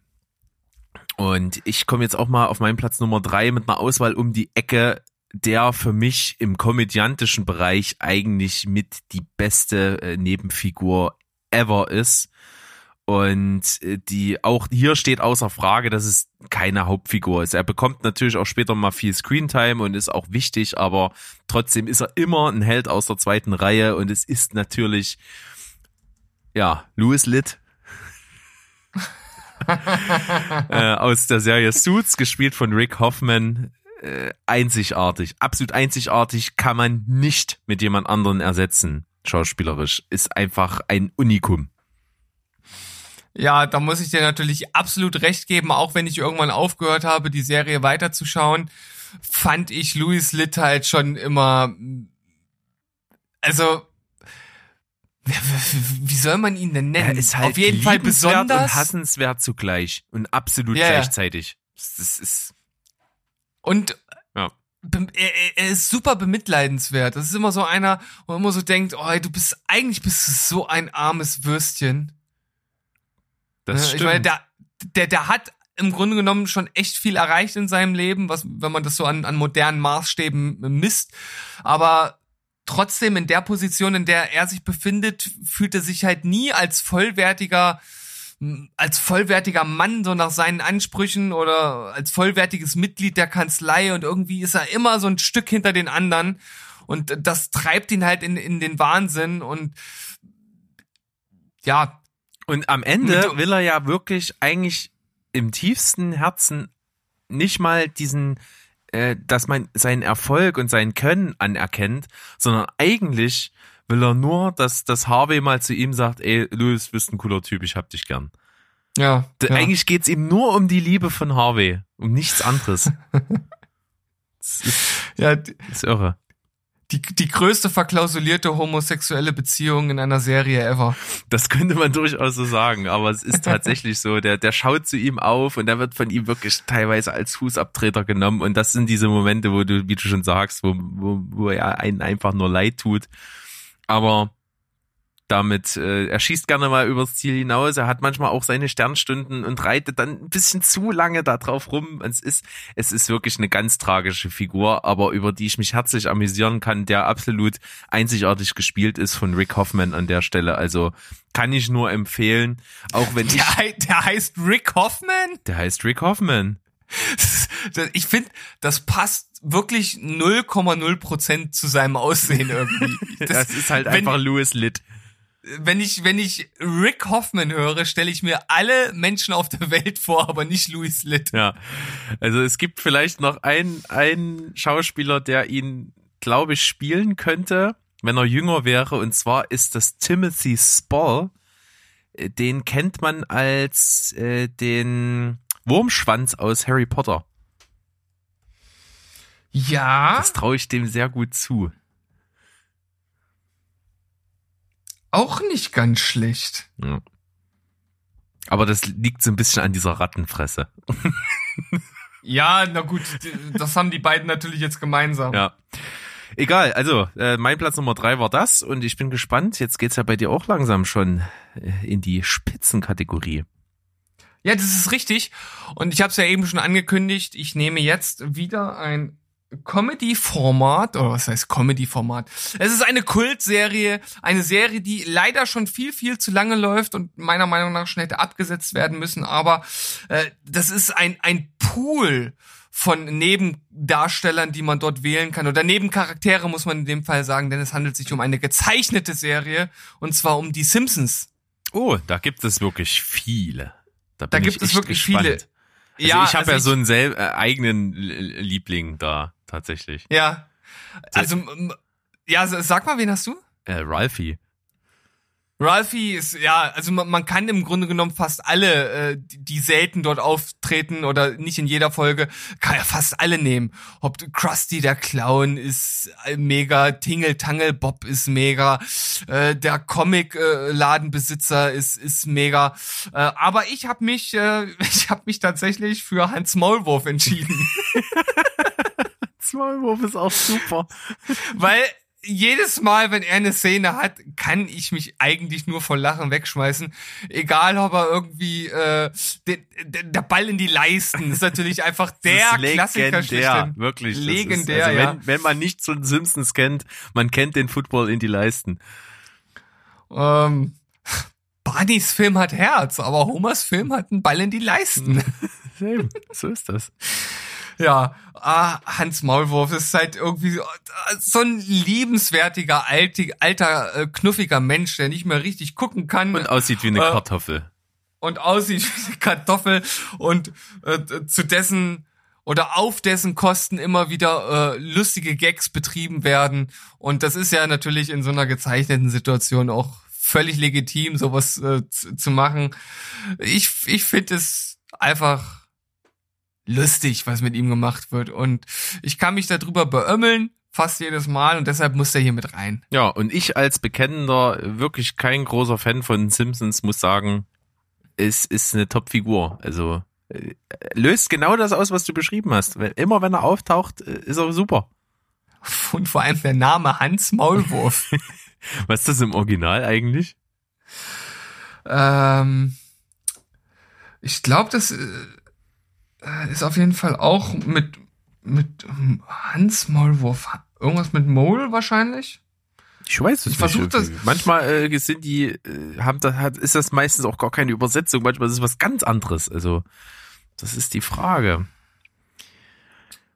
Und ich komme jetzt auch mal auf meinen Platz Nummer drei mit einer Auswahl um die Ecke, der für mich im komödiantischen Bereich eigentlich mit die beste äh, Nebenfigur ever ist. Und äh, die auch hier steht außer Frage, dass es keine Hauptfigur ist. Er bekommt natürlich auch später mal viel Screentime und ist auch wichtig, aber trotzdem ist er immer ein Held aus der zweiten Reihe und es ist natürlich ja Louis Litt äh, aus der Serie Suits, gespielt von Rick Hoffman, äh, einzigartig, absolut einzigartig, kann man nicht mit jemand anderen ersetzen. Schauspielerisch ist einfach ein Unikum. Ja, da muss ich dir natürlich absolut recht geben, auch wenn ich irgendwann aufgehört habe, die Serie weiterzuschauen, fand ich Louis Litt halt schon immer, also, wie soll man ihn denn nennen? Er ist halt Auf jeden Fall besonders und hassenswert zugleich und absolut ja, gleichzeitig. Das ist und. Er, ist super bemitleidenswert. Das ist immer so einer, wo man immer so denkt, oh, du bist eigentlich bist du so ein armes Würstchen. Das stimmt. Ich meine, der, der, der hat im Grunde genommen schon echt viel erreicht in seinem Leben, was, wenn man das so an, an modernen Maßstäben misst. Aber trotzdem in der Position, in der er sich befindet, fühlt er sich halt nie als vollwertiger als vollwertiger Mann so nach seinen Ansprüchen oder als vollwertiges Mitglied der Kanzlei und irgendwie ist er immer so ein Stück hinter den anderen und das treibt ihn halt in, in den Wahnsinn und ja. Und am Ende will er ja wirklich eigentlich im tiefsten Herzen nicht mal diesen, äh, dass man seinen Erfolg und sein Können anerkennt, sondern eigentlich will er nur, dass, dass Harvey mal zu ihm sagt, ey, Louis, bist ein cooler Typ, ich hab dich gern. Ja. D- ja. Eigentlich geht's ihm nur um die Liebe von Harvey, um nichts anderes. das ist, ja, die, ist irre. die, die größte verklausulierte homosexuelle Beziehung in einer Serie ever. Das könnte man durchaus so sagen, aber es ist tatsächlich so, der, der schaut zu ihm auf und der wird von ihm wirklich teilweise als Fußabtreter genommen und das sind diese Momente, wo du, wie du schon sagst, wo, wo, wo er einen einfach nur leid tut. Aber damit, äh, er schießt gerne mal übers Ziel hinaus, er hat manchmal auch seine Sternstunden und reitet dann ein bisschen zu lange da drauf rum. Es ist, es ist wirklich eine ganz tragische Figur, aber über die ich mich herzlich amüsieren kann, der absolut einzigartig gespielt ist von Rick Hoffman an der Stelle. Also kann ich nur empfehlen, auch wenn ich, Der, hei- der heißt Rick Hoffman? der heißt Rick Hoffman. Ich finde, das passt wirklich 0,0 Prozent zu seinem Aussehen irgendwie. Das, ist halt wenn, einfach Louis Litt. wenn ich, wenn ich Rick Hoffman höre, stelle ich mir alle Menschen auf der Welt vor, aber nicht Louis Litt. Ja, also es gibt vielleicht noch einen, einen Schauspieler, der ihn, glaube ich, spielen könnte, wenn er jünger wäre. Und zwar ist das Timothy Spall. Äh, Den kennt man als äh, den Wurmschwanz aus Harry Potter. Ja, Das traue ich dem sehr gut zu. auch nicht ganz schlecht. Ja. Aber das liegt so ein bisschen an dieser Rattenfresse. Ja, na gut, das haben die beiden natürlich jetzt gemeinsam. Ja. Egal, also äh, mein Platz Nummer drei war das und ich bin gespannt. Jetzt geht's ja bei dir auch langsam schon äh, in die Spitzenkategorie. Ja, das ist richtig. Und ich habe es ja eben schon angekündigt, ich nehme jetzt wieder ein Comedy-Format, oder was heißt Comedy-Format? Es ist eine Kultserie, eine Serie, die leider schon viel, viel zu lange läuft und meiner Meinung nach schon hätte abgesetzt werden müssen, aber äh, das ist ein, ein Pool von Nebendarstellern, die man dort wählen kann, oder Nebencharaktere muss man in dem Fall sagen, denn es handelt sich um eine gezeichnete Serie, und zwar um die Simpsons. Oh, da gibt es wirklich viele. Da, Da gibt es wirklich gespannt. viele. Also ich habe also ja so einen sel äh, eigenen Liebling da tatsächlich. Ja. Also, ja, sag mal, wen hast du? Äh, Ralphie. Ralphie ist, ja, also man, man kann im Grunde genommen fast alle, äh, die, die selten dort auftreten oder nicht in jeder Folge, kann ja fast alle nehmen. Ob Krusty der Clown ist äh, mega, Tingle Tangle Bob ist mega, äh, der Comic-Ladenbesitzer ist, ist mega. Äh, aber ich habe mich, äh, ich habe mich tatsächlich für Hans Maulwurf entschieden. Smallwurf ist auch super. Weil jedes Mal, wenn er eine Szene hat, kann ich mich eigentlich nur vor Lachen wegschmeißen. Egal, ob er irgendwie äh, de, de, der Ball in die Leisten ist natürlich einfach der Klassiker schlechthin. wirklich. Legendär, ist, also ja. wenn, man nichts von Simpsons kennt, man kennt den Football in die Leisten. Ähm, Barneys Film hat Herz, aber Homers Film hat einen Ball in die Leisten. Eben, so ist das. Ja, ah, Hans Maulwurf ist halt irgendwie so, ein liebenswertiger, alter, äh, knuffiger Mensch, der nicht mehr richtig gucken kann. Und aussieht wie eine Äh, Kartoffel. und aussieht wie eine Kartoffel und äh, zu dessen oder auf dessen Kosten immer wieder äh, lustige Gags betrieben werden. Und das ist ja natürlich in so einer gezeichneten Situation auch völlig legitim, sowas äh, zu, zu machen. Ich, ich finde es einfach lustig, was mit ihm gemacht wird. Und ich kann mich darüber beömmeln, fast jedes Mal, und deshalb muss er hier mit rein. Ja, und ich als bekennender, wirklich kein großer Fan von Simpsons muss sagen, es ist eine Top-Figur. Also äh, löst genau das aus, was du beschrieben hast. Wenn, immer wenn er auftaucht, äh, ist er super. Und vor allem der Name Hans Maulwurf. Was ist das im Original eigentlich? Ähm, ich glaube, das äh, ist auf jeden Fall auch mit, mit ähm, Hans Maulwurf. Irgendwas mit Mole wahrscheinlich? Ich weiß es Ich versuch nicht. das- Manchmal äh, sind die, äh, haben das, hat, ist das meistens auch gar keine Übersetzung. Manchmal ist es was ganz anderes. Also das ist die Frage.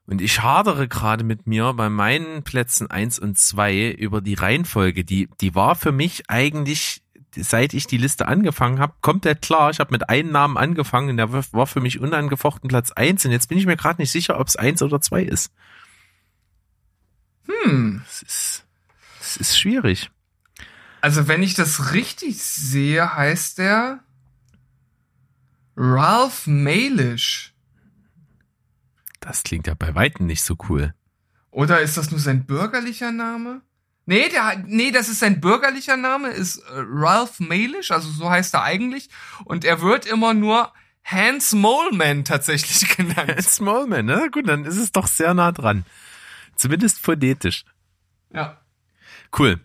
Und ich hadere gerade mit mir bei meinen Plätzen eins und zwei über die Reihenfolge. Die, die war für mich eigentlich, seit ich die Liste angefangen habe, komplett klar. Ich habe mit einem Namen angefangen und der war für mich unangefochten Platz eins. Und jetzt bin ich mir gerade nicht sicher, ob es eins oder zwei ist. Hm. Es ist, es ist schwierig. Also wenn ich das richtig sehe, heißt der Ralph Malish. Das klingt ja bei Weitem nicht so cool. Oder ist das nur sein bürgerlicher Name? Nee, der, nee, das ist sein bürgerlicher Name, ist äh, Ralph Malish, also so heißt er eigentlich. Und er wird immer nur Hans Moleman tatsächlich genannt. Smallman, ne? Gut, dann ist es doch sehr nah dran. Zumindest phonetisch. Ja. Cool.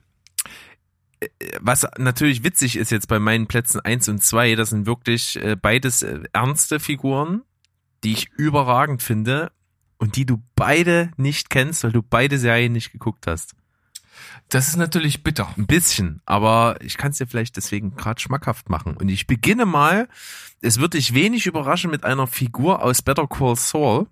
Äh, Was natürlich witzig ist jetzt bei meinen Plätzen eins und zwei, das sind wirklich äh, beides ernste Figuren, die ich überragend finde und die du beide nicht kennst, weil du beide Serien nicht geguckt hast. Das ist natürlich bitter. Ein bisschen, aber ich kann es dir vielleicht deswegen gerade schmackhaft machen. Und ich beginne mal, es wird dich wenig überraschen mit einer Figur aus Better Call Saul,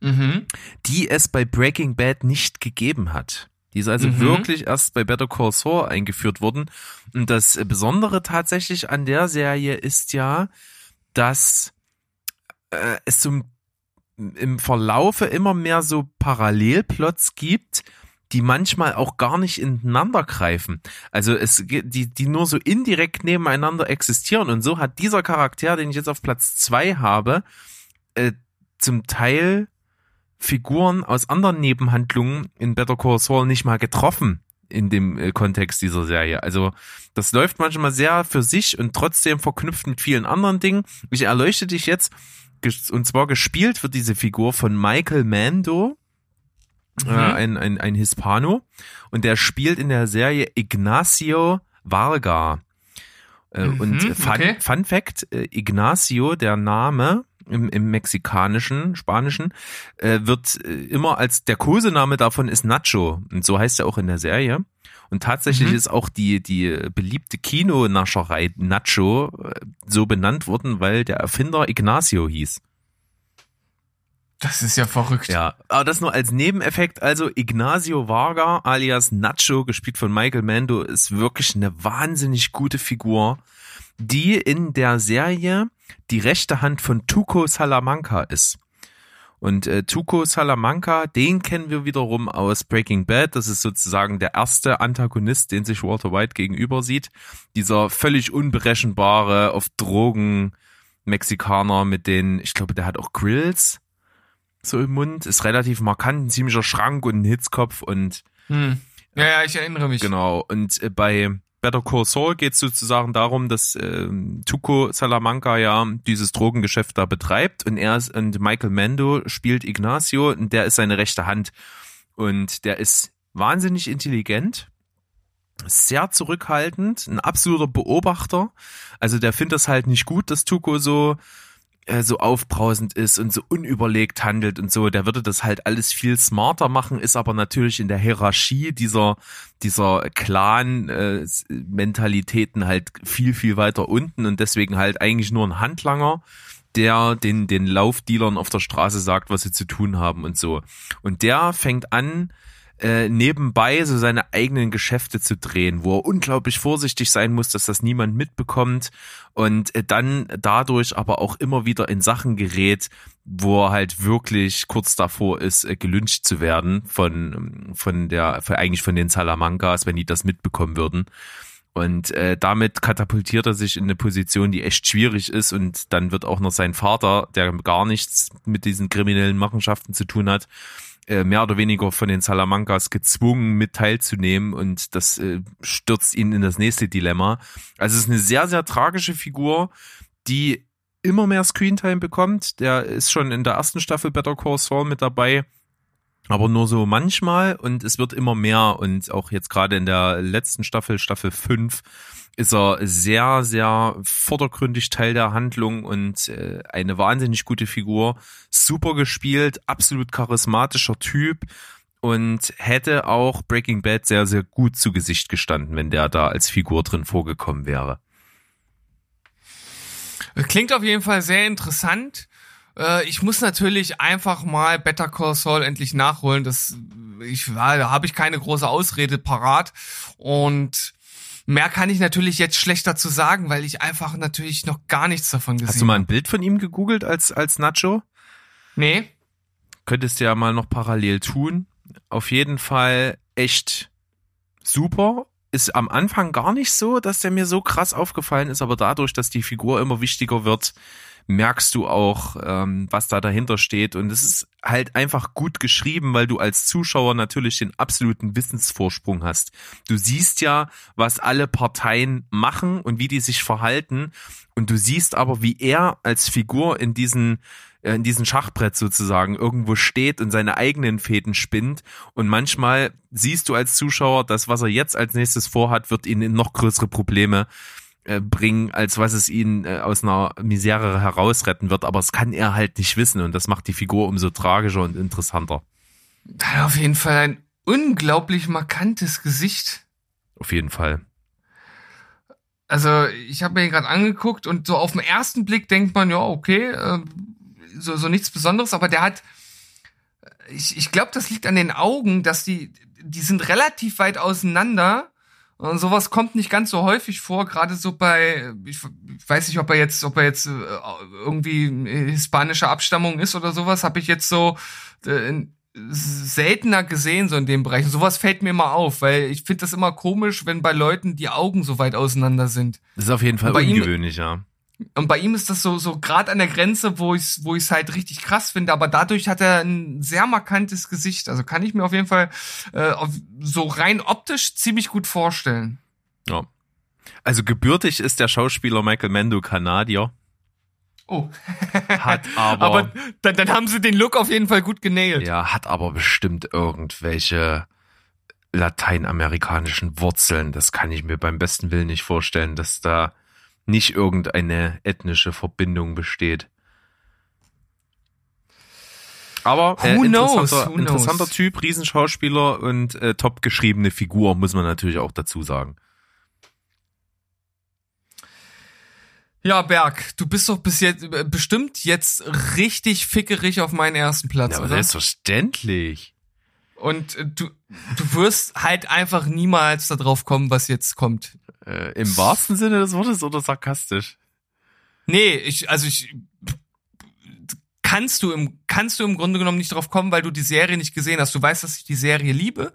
Mhm. die es bei Breaking Bad nicht gegeben hat. Die ist also Mhm. wirklich erst bei Better Call Saul eingeführt worden. Und das Besondere tatsächlich an der Serie ist ja, dass äh, es zum, im Verlaufe immer mehr so Parallelplots gibt, die manchmal auch gar nicht ineinander greifen. Also es die die nur so indirekt nebeneinander existieren und so hat dieser Charakter, den ich jetzt auf Platz zwei habe, äh, zum Teil Figuren aus anderen Nebenhandlungen in Better Call Saul nicht mal getroffen in dem äh, Kontext dieser Serie. Also das läuft manchmal sehr für sich und trotzdem verknüpft mit vielen anderen Dingen. Ich erleuchte dich jetzt und zwar gespielt wird diese Figur von Michael Mando, äh, ein, ein, ein Hispano und der spielt in der Serie Ignacio Varga. Äh, Mhm, und Fun, okay. Fun Fact, äh, Ignacio, der Name im, im mexikanischen, spanischen, äh, wird äh, immer als der Kosename davon ist Nacho. Und so heißt er auch in der Serie. Und tatsächlich Mhm. ist auch die, die beliebte Kinonascherei Nacho äh, so benannt worden, weil der Erfinder Ignacio hieß. Das ist ja verrückt. Ja, aber das nur als Nebeneffekt. Also Ignacio Varga alias Nacho, gespielt von Michael Mando, ist wirklich eine wahnsinnig gute Figur, die in der Serie die rechte Hand von Tuco Salamanca ist. Und äh, Tuco Salamanca, den kennen wir wiederum aus Breaking Bad. Das ist sozusagen der erste Antagonist, den sich Walter White gegenüber sieht. Dieser völlig unberechenbare, auf Drogen Mexikaner mit den, ich glaube, der hat auch Grills so im Mund, ist relativ markant, ein ziemlicher Schrank und ein Hitzkopf und Hm. Ja, ja, ich erinnere mich. genau. Und äh, bei Better Call Saul geht es sozusagen darum, dass ähm, Tuco Salamanca ja dieses Drogengeschäft da betreibt und er ist, und Michael Mando spielt Ignacio und der ist seine rechte Hand und der ist wahnsinnig intelligent, sehr zurückhaltend, ein absoluter Beobachter. Also der findet das halt nicht gut, dass Tuco so äh, so aufbrausend ist und so unüberlegt handelt und so, der würde das halt alles viel smarter machen, ist aber natürlich in der Hierarchie dieser dieser Clan äh, halt viel viel weiter unten und deswegen halt eigentlich nur ein Handlanger, der den den Laufdealern auf der Straße sagt, was sie zu tun haben und so. Und der fängt an äh, nebenbei so seine eigenen Geschäfte zu drehen, wo er unglaublich vorsichtig sein muss, dass das niemand mitbekommt und äh, dann dadurch aber auch immer wieder in Sachen gerät, wo er halt wirklich kurz davor ist, äh, gelünscht zu werden von von der von, eigentlich von den Salamancas, wenn die das mitbekommen würden. Und äh, damit katapultiert er sich in eine Position, die echt schwierig ist. Und dann wird auch noch sein Vater, der gar nichts mit diesen kriminellen Machenschaften zu tun hat, mehr oder weniger von den Salamancas gezwungen mit teilzunehmen und das äh, stürzt ihn in das nächste Dilemma. Also es ist eine sehr, sehr tragische Figur, die immer mehr Screentime bekommt. Der ist schon in der ersten Staffel Better Call Saul mit dabei, aber nur so manchmal und es wird immer mehr und auch jetzt gerade in der letzten Staffel, Staffel 5, ist er sehr, sehr vordergründig Teil der Handlung und äh, eine wahnsinnig gute Figur. Super gespielt, absolut charismatischer Typ und hätte auch Breaking Bad sehr, sehr gut zu Gesicht gestanden, wenn der da als Figur drin vorgekommen wäre. Klingt auf jeden Fall sehr interessant. Äh, ich muss natürlich einfach mal Better Call Saul endlich nachholen. Das, ich da habe ich keine große Ausrede parat und mehr kann ich natürlich jetzt schlechter zu sagen, weil ich einfach natürlich noch gar nichts davon gesehen habe. Hast du mal ein Bild von ihm gegoogelt als, als Nacho? Nee. Könntest du ja mal noch parallel tun. Auf jeden Fall echt super. Ist am Anfang gar nicht so, dass der mir so krass aufgefallen ist, aber dadurch, dass die Figur immer wichtiger wird, merkst du auch, ähm, was da dahinter steht. Und es ist halt einfach gut geschrieben, weil du als Zuschauer natürlich den absoluten Wissensvorsprung hast. Du siehst ja, was alle Parteien machen und wie die sich verhalten. Und du siehst aber, wie er als Figur in diesen äh, in diesem Schachbrett sozusagen irgendwo steht und seine eigenen Fäden spinnt. Und manchmal siehst du als Zuschauer, dass was er jetzt als nächstes vorhat, wird ihn in noch größere Probleme äh, bringen, als was es ihn äh, aus einer Misere herausretten wird. Aber es kann er halt nicht wissen und das macht die Figur umso tragischer und interessanter. Hat auf jeden Fall ein unglaublich markantes Gesicht. Auf jeden Fall. Also ich habe mir ihn gerade angeguckt und so auf den ersten Blick denkt man, ja, okay, äh, so, so nichts Besonderes, aber der hat, ich, ich glaube, das liegt an den Augen, dass die, die sind relativ weit auseinander und sowas kommt nicht ganz so häufig vor, gerade so bei, ich weiß nicht, ob er jetzt, ob er jetzt äh, irgendwie hispanische Abstammung ist oder sowas, habe ich jetzt so äh, seltener gesehen, so in dem Bereich. Und sowas fällt mir immer auf, weil ich finde das immer komisch, wenn bei Leuten die Augen so weit auseinander sind. Das ist auf jeden Fall ihm- ungewöhnlich, ja. Und bei ihm ist das so, so gerade an der Grenze, wo ich wo ich's halt richtig krass finde, aber dadurch hat er ein sehr markantes Gesicht. Also kann ich mir auf jeden Fall äh, auf, so rein optisch ziemlich gut vorstellen. ja. Also gebürtig ist der Schauspieler Michael Mando Kanadier, Oh. hat aber, Aber dann, dann haben sie den Look auf jeden Fall gut genailt. ja, hat aber bestimmt irgendwelche lateinamerikanischen Wurzeln. Das kann ich mir beim besten Willen nicht vorstellen, dass da nicht irgendeine ethnische Verbindung besteht. Aber äh, Who knows? interessanter, interessanter? Typ, Riesenschauspieler und äh, top geschriebene Figur, muss man natürlich auch dazu sagen. Ja, Berg, du bist doch bis jetzt äh, bestimmt jetzt richtig fickerig auf meinen ersten Platz, Ja, aber oder? selbstverständlich. Und äh, du, du wirst halt einfach niemals darauf kommen, was jetzt kommt. Äh, Im wahrsten Sinne des Wortes oder sarkastisch? Nee, ich, also ich kannst du im kannst du im Grunde genommen nicht drauf kommen, weil du die Serie nicht gesehen hast. Du weißt, dass ich die Serie liebe,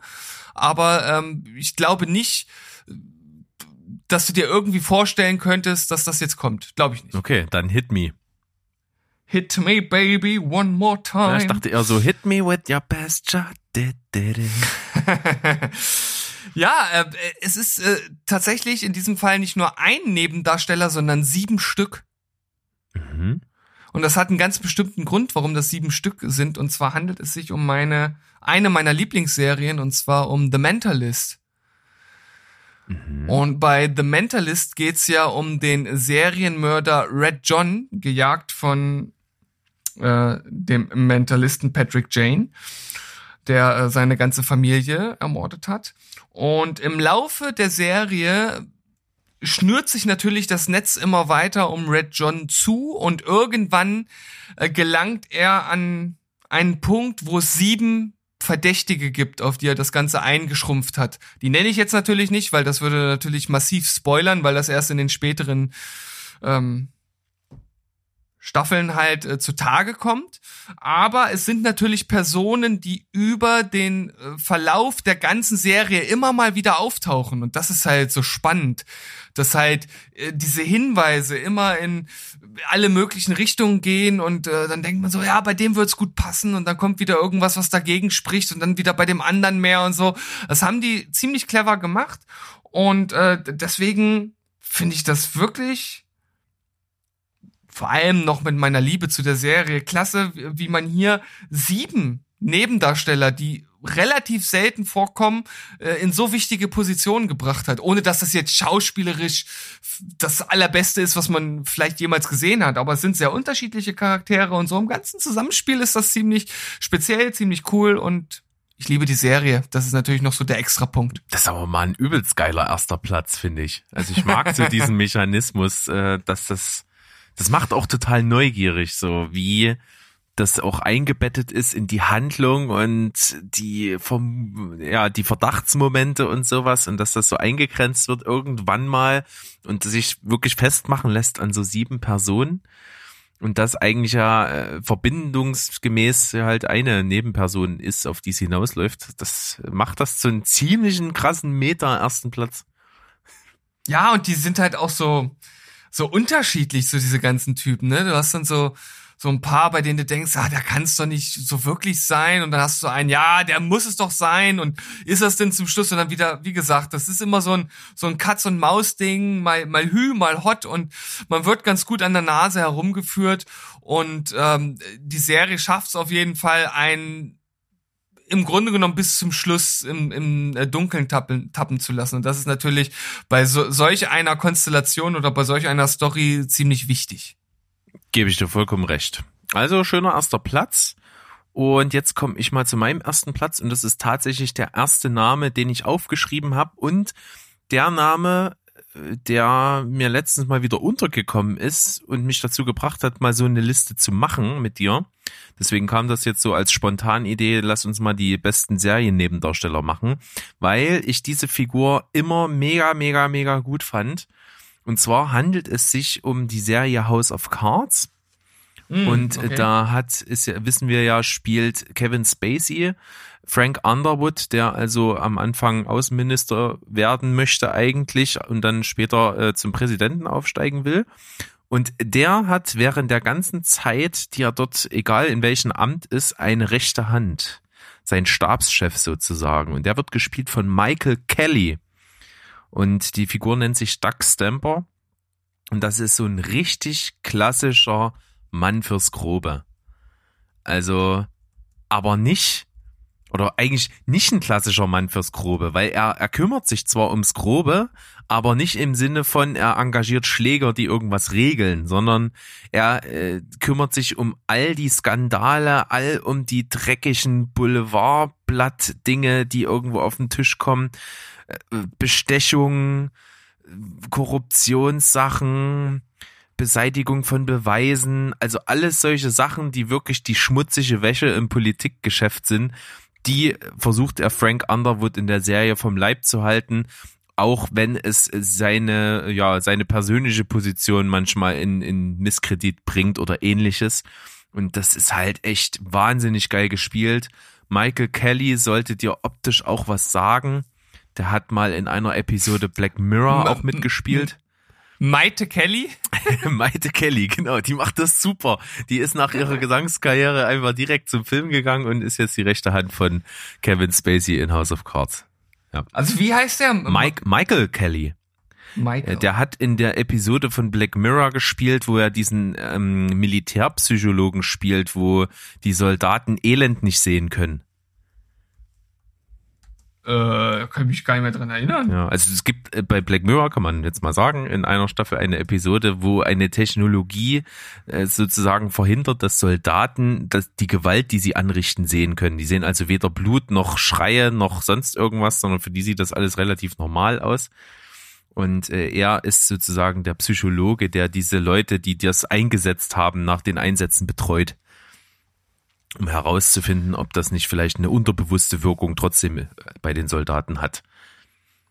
aber ähm, ich glaube nicht, dass du dir irgendwie vorstellen könntest, dass das jetzt kommt. Glaube ich nicht. Okay, dann hit me. Hit me, baby, one more time. Ja, ich dachte eher so, hit me with your best shot. Ja, äh, es ist äh, tatsächlich in diesem Fall nicht nur ein Nebendarsteller, sondern sieben Stück. Mhm. Und das hat einen ganz bestimmten Grund, warum das sieben Stück sind. Und zwar handelt es sich um meine, eine meiner Lieblingsserien, und zwar um The Mentalist. Mhm. Und bei The Mentalist geht's ja um den Serienmörder Red John, gejagt von äh, dem Mentalisten Patrick Jane, der äh, seine ganze Familie ermordet hat. Und im Laufe der Serie schnürt sich natürlich das Netz immer weiter um Red John zu und irgendwann äh, gelangt er an einen Punkt, wo es sieben Verdächtige gibt, auf die er das Ganze eingeschrumpft hat. Die nenne ich jetzt natürlich nicht, weil das würde natürlich massiv spoilern, weil das erst in den späteren ähm, Staffeln halt äh, zutage kommt. Aber es sind natürlich Personen, die über den äh, Verlauf der ganzen Serie immer mal wieder auftauchen. Und das ist halt so spannend, dass halt äh, diese Hinweise immer in alle möglichen Richtungen gehen und äh, dann denkt man so, ja, bei dem wird's gut passen und dann kommt wieder irgendwas, was dagegen spricht und dann wieder bei dem anderen mehr und so. Das haben die ziemlich clever gemacht und äh, deswegen finde ich das wirklich vor allem noch mit meiner Liebe zu der Serie klasse, wie man hier sieben Nebendarsteller, die relativ selten vorkommen, äh, in so wichtige Positionen gebracht hat, ohne dass das jetzt schauspielerisch das allerbeste ist, was man vielleicht jemals gesehen hat. Aber es sind sehr unterschiedliche Charaktere und so im ganzen Zusammenspiel ist das ziemlich speziell, ziemlich cool und ich liebe die Serie. Das ist natürlich noch so der Extrapunkt. Das ist aber mal ein übelst geiler erster Platz, finde ich. Also ich mag so diesen Mechanismus, äh, dass das Das macht auch total neugierig, so wie das auch eingebettet ist in die Handlung und die vom ja die Verdachtsmomente und sowas und dass das so eingegrenzt wird irgendwann mal und sich wirklich festmachen lässt an so sieben Personen und das eigentlich ja äh, verbindungsgemäß halt eine Nebenperson ist, auf die es hinausläuft. Das macht das zu einem ziemlichen krassen Meter ersten Platz. Ja, und die sind halt auch so so unterschiedlich, so diese ganzen Typen, ne? Du hast dann so so ein paar, bei denen du denkst, ah, der kann es doch nicht so wirklich sein. Und dann hast du einen, ja, der muss es doch sein. Und ist das denn zum Schluss? Und dann wieder, wie gesagt, das ist immer so ein, so ein Katz- und Maus-Ding, mal, mal hü, mal hot. Und man wird ganz gut an der Nase herumgeführt. Und ähm, die Serie schafft es auf jeden Fall, einen im Grunde genommen bis zum Schluss im, im äh, Dunkeln tappen, tappen zu lassen. Und das ist natürlich bei so, solch einer Konstellation oder bei solch einer Story ziemlich wichtig. Gebe ich dir vollkommen recht. Also schöner erster Platz. Und jetzt komme ich mal zu meinem ersten Platz und das ist tatsächlich der erste Name, den ich aufgeschrieben habe und der Name, der mir letztens mal wieder untergekommen ist und mich dazu gebracht hat, mal so eine Liste zu machen mit dir. Deswegen kam das jetzt so als Spontanidee, lass uns mal die besten Seriennebendarsteller machen, weil ich diese Figur immer mega, mega, mega gut fand und zwar handelt es sich um die Serie House of Cards. Mm, und okay. da hat, ist ja, wissen wir ja, spielt Kevin Spacey, Frank Underwood, der also am Anfang Außenminister werden möchte eigentlich und dann später äh, zum Präsidenten aufsteigen will. Und der hat während der ganzen Zeit, die er dort, egal in welchem Amt ist, eine rechte Hand. Sein Stabschef sozusagen. Und der wird gespielt von Michael Kelly. Und die Figur nennt sich Doug Stamper. Und das ist so ein richtig klassischer Mann fürs Grobe. Also, aber nicht, oder eigentlich nicht ein klassischer Mann fürs Grobe, weil er, er kümmert sich zwar ums Grobe, aber nicht im Sinne von, er engagiert Schläger, die irgendwas regeln, sondern er äh, kümmert sich um all die Skandale, all um die dreckigen Boulevardblatt-Dinge, die irgendwo auf den Tisch kommen. Bestechung, Korruptionssachen, Beseitigung von Beweisen, also alles solche Sachen, die wirklich die schmutzige Wäsche im Politikgeschäft sind, die versucht er Frank Underwood in der Serie vom Leib zu halten, auch wenn es seine, ja, seine persönliche Position manchmal in, in Misskredit bringt oder ähnliches. Und das ist halt echt wahnsinnig geil gespielt. Michael Kelly sollte dir optisch auch was sagen. Der hat mal in einer Episode Black Mirror auch mitgespielt. Maite Kelly? Maite Kelly, genau, die macht das super. Die ist nach ihrer Gesangskarriere einfach direkt zum Film gegangen und ist jetzt die rechte Hand von Kevin Spacey in House of Cards. Ja. Also wie heißt der? Mike, Michael Kelly. Michael. Der hat in der Episode von Black Mirror gespielt, wo er diesen ähm, Militärpsychologen spielt, wo die Soldaten Elend nicht sehen können. Äh, kann mich gar nicht mehr dran erinnern. Ja, also es gibt äh, bei Black Mirror, kann man jetzt mal sagen, in einer Staffel eine Episode, wo eine Technologie äh, sozusagen verhindert, dass Soldaten dass die Gewalt, die sie anrichten, sehen können. Die sehen also weder Blut noch Schreie noch sonst irgendwas, sondern für die sieht das alles relativ normal aus. Und äh, er ist sozusagen der Psychologe, der diese Leute, die das eingesetzt haben, nach den Einsätzen betreut um herauszufinden, ob das nicht vielleicht eine unterbewusste Wirkung trotzdem äh, bei den Soldaten hat.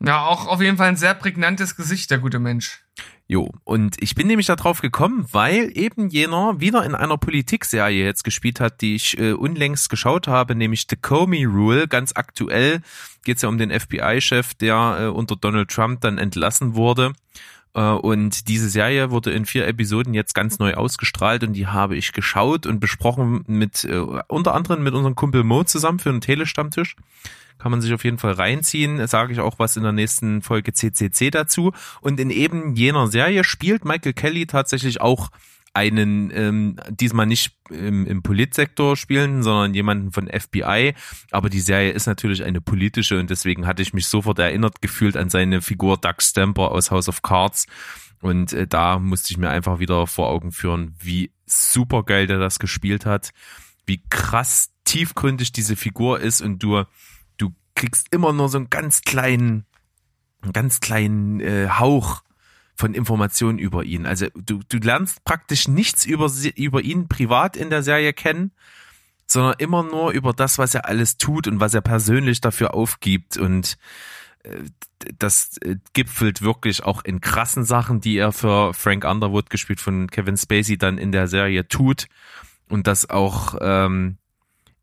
Ja, auch auf jeden Fall ein sehr prägnantes Gesicht, der gute Mensch. Jo, und ich bin nämlich darauf gekommen, weil eben jener wieder in einer Politikserie jetzt gespielt hat, die ich äh, unlängst geschaut habe, nämlich The Comey Rule. Ganz aktuell geht es ja um den FBI-Chef, der äh, unter Donald Trump dann entlassen wurde und diese Serie wurde in vier Episoden jetzt ganz neu ausgestrahlt und die habe ich geschaut und besprochen mit äh, unter anderem mit unserem Kumpel Mo zusammen für einen Telestammtisch. Kann man sich auf jeden Fall reinziehen. Sage ich auch was in der nächsten Folge CCC dazu. Und in eben jener Serie spielt Michael Kelly tatsächlich auch einen ähm, diesmal nicht im, im Politsektor spielen, sondern jemanden von FBI. Aber die Serie ist natürlich eine politische und deswegen hatte ich mich sofort erinnert gefühlt an seine Figur Doug Stamper aus House of Cards. Und äh, da musste ich mir einfach wieder vor Augen führen, wie super geil der das gespielt hat, wie krass tiefgründig diese Figur ist und du, du kriegst immer nur so einen ganz kleinen, einen ganz kleinen äh, Hauch von Informationen über ihn. Also du, du lernst praktisch nichts über, sie- über ihn privat in der Serie kennen, sondern immer nur über das, was er alles tut und was er persönlich dafür aufgibt. Und äh, das äh, gipfelt wirklich auch in krassen Sachen, die er für Frank Underwood, gespielt von Kevin Spacey, dann in der Serie tut. Und das auch ähm,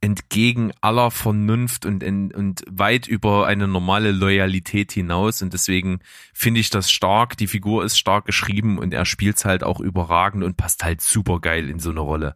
entgegen aller Vernunft und, und weit über eine normale Loyalität hinaus. Und deswegen finde ich das stark. Die Figur ist stark geschrieben und er spielt's halt auch überragend und passt halt super geil in so eine Rolle.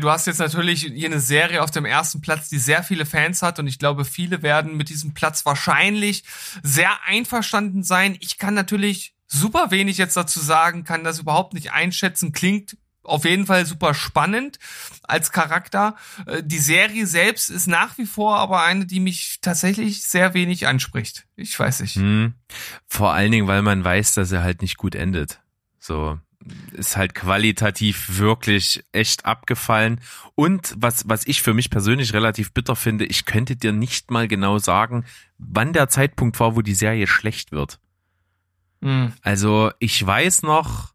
Du hast jetzt natürlich hier eine Serie auf dem ersten Platz, die sehr viele Fans hat und ich glaube, viele werden mit diesem Platz wahrscheinlich sehr einverstanden sein. Ich kann natürlich super wenig jetzt dazu sagen, kann das überhaupt nicht einschätzen, klingt auf jeden Fall super spannend als Charakter. Äh, Die Serie selbst ist nach wie vor aber eine, die mich tatsächlich sehr wenig anspricht. Ich weiß nicht. Hm. Vor allen Dingen, weil man weiß, dass er halt nicht gut endet. So ist halt qualitativ wirklich echt abgefallen. Und was, was ich für mich persönlich relativ bitter finde, ich könnte dir nicht mal genau sagen, wann der Zeitpunkt war, wo die Serie schlecht wird. Hm. Also ich weiß noch,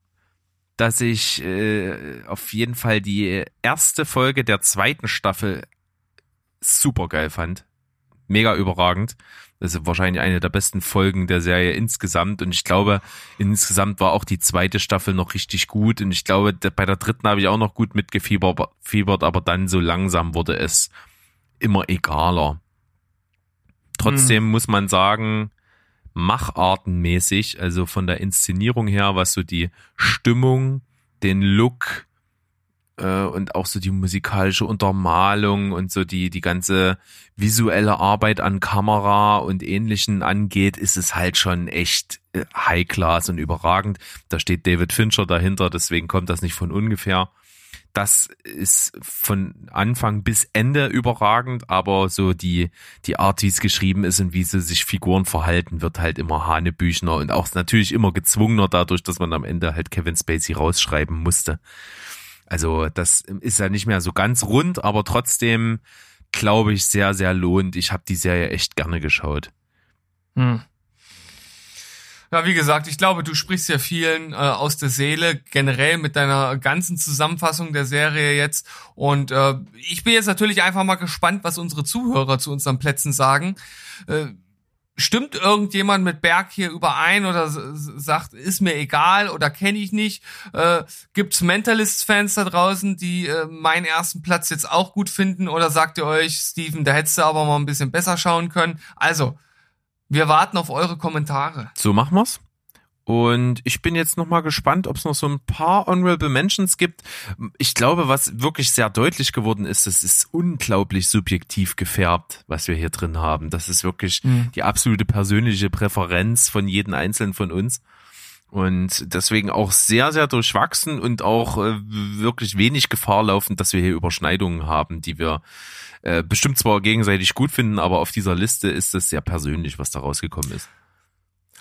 dass ich äh, auf jeden Fall die erste Folge der zweiten Staffel super geil fand. Mega überragend. Das ist wahrscheinlich eine der besten Folgen der Serie insgesamt. Und ich glaube, insgesamt war auch die zweite Staffel noch richtig gut. Und ich glaube, bei der dritten habe ich auch noch gut mitgefiebert, fiebert, aber dann so langsam wurde es immer egaler. Trotzdem muss man sagen, machartenmäßig, also von der Inszenierung her, was so die Stimmung, den Look äh, und auch so die musikalische Untermalung und so die die ganze visuelle Arbeit an Kamera und ähnlichen angeht, ist es halt schon echt äh, High Class und überragend. Da steht David Fincher dahinter, deswegen kommt das nicht von ungefähr. Das ist von Anfang bis Ende überragend, aber so die, die Art, wie es geschrieben ist und wie sie sich Figuren verhalten, wird halt immer Hanebüchner und auch natürlich immer gezwungener dadurch, dass man am Ende halt Kevin Spacey rausschreiben musste. Also das ist ja nicht mehr so ganz rund, aber trotzdem glaube ich sehr, sehr lohnt. Ich habe die Serie echt gerne geschaut. Hm. Ja, wie gesagt, ich glaube, du sprichst ja vielen äh, aus der Seele, generell mit deiner ganzen Zusammenfassung der Serie jetzt. Und äh, ich bin jetzt natürlich einfach mal gespannt, was unsere Zuhörer zu unseren Plätzen sagen. Äh, stimmt irgendjemand mit Berg hier überein oder sagt, ist mir egal oder kenne ich nicht? Äh, gibt's Mentalists-Fans da draußen, die äh, meinen ersten Platz jetzt auch gut finden? Oder sagt ihr euch, Steven, da hättest du aber mal ein bisschen besser schauen können? Also, wir warten auf eure Kommentare. So machen wir's. Und ich bin jetzt noch mal gespannt, ob es noch so ein paar Honorable Mentions gibt. Ich glaube, was wirklich sehr deutlich geworden ist, es ist unglaublich subjektiv gefärbt, was wir hier drin haben. Das ist wirklich Mhm. die absolute persönliche Präferenz von jedem Einzelnen von uns. Und deswegen auch sehr, sehr durchwachsen und auch äh, wirklich wenig Gefahr laufen, dass wir hier Überschneidungen haben, die wir äh, bestimmt zwar gegenseitig gut finden, aber auf dieser Liste ist es sehr persönlich, was da rausgekommen ist.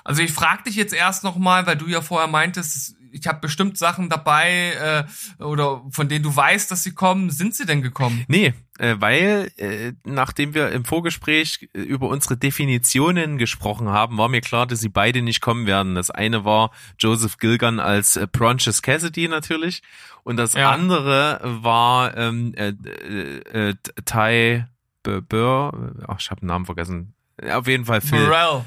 Also ich frage dich jetzt erst nochmal, weil du ja vorher meintest, ich habe bestimmt Sachen dabei äh, oder von denen du weißt, dass sie kommen. Sind sie denn gekommen? Nee, äh, weil äh, nachdem wir im Vorgespräch äh, über unsere Definitionen gesprochen haben, war mir klar, dass sie beide nicht kommen werden. Das eine war Joseph Gilgan als äh, Bronches Cassidy natürlich und das Ja. andere war ähm, äh, äh, äh, Ty Burr, ach, ich habe den Namen vergessen. Auf jeden Fall Phil. Burrell.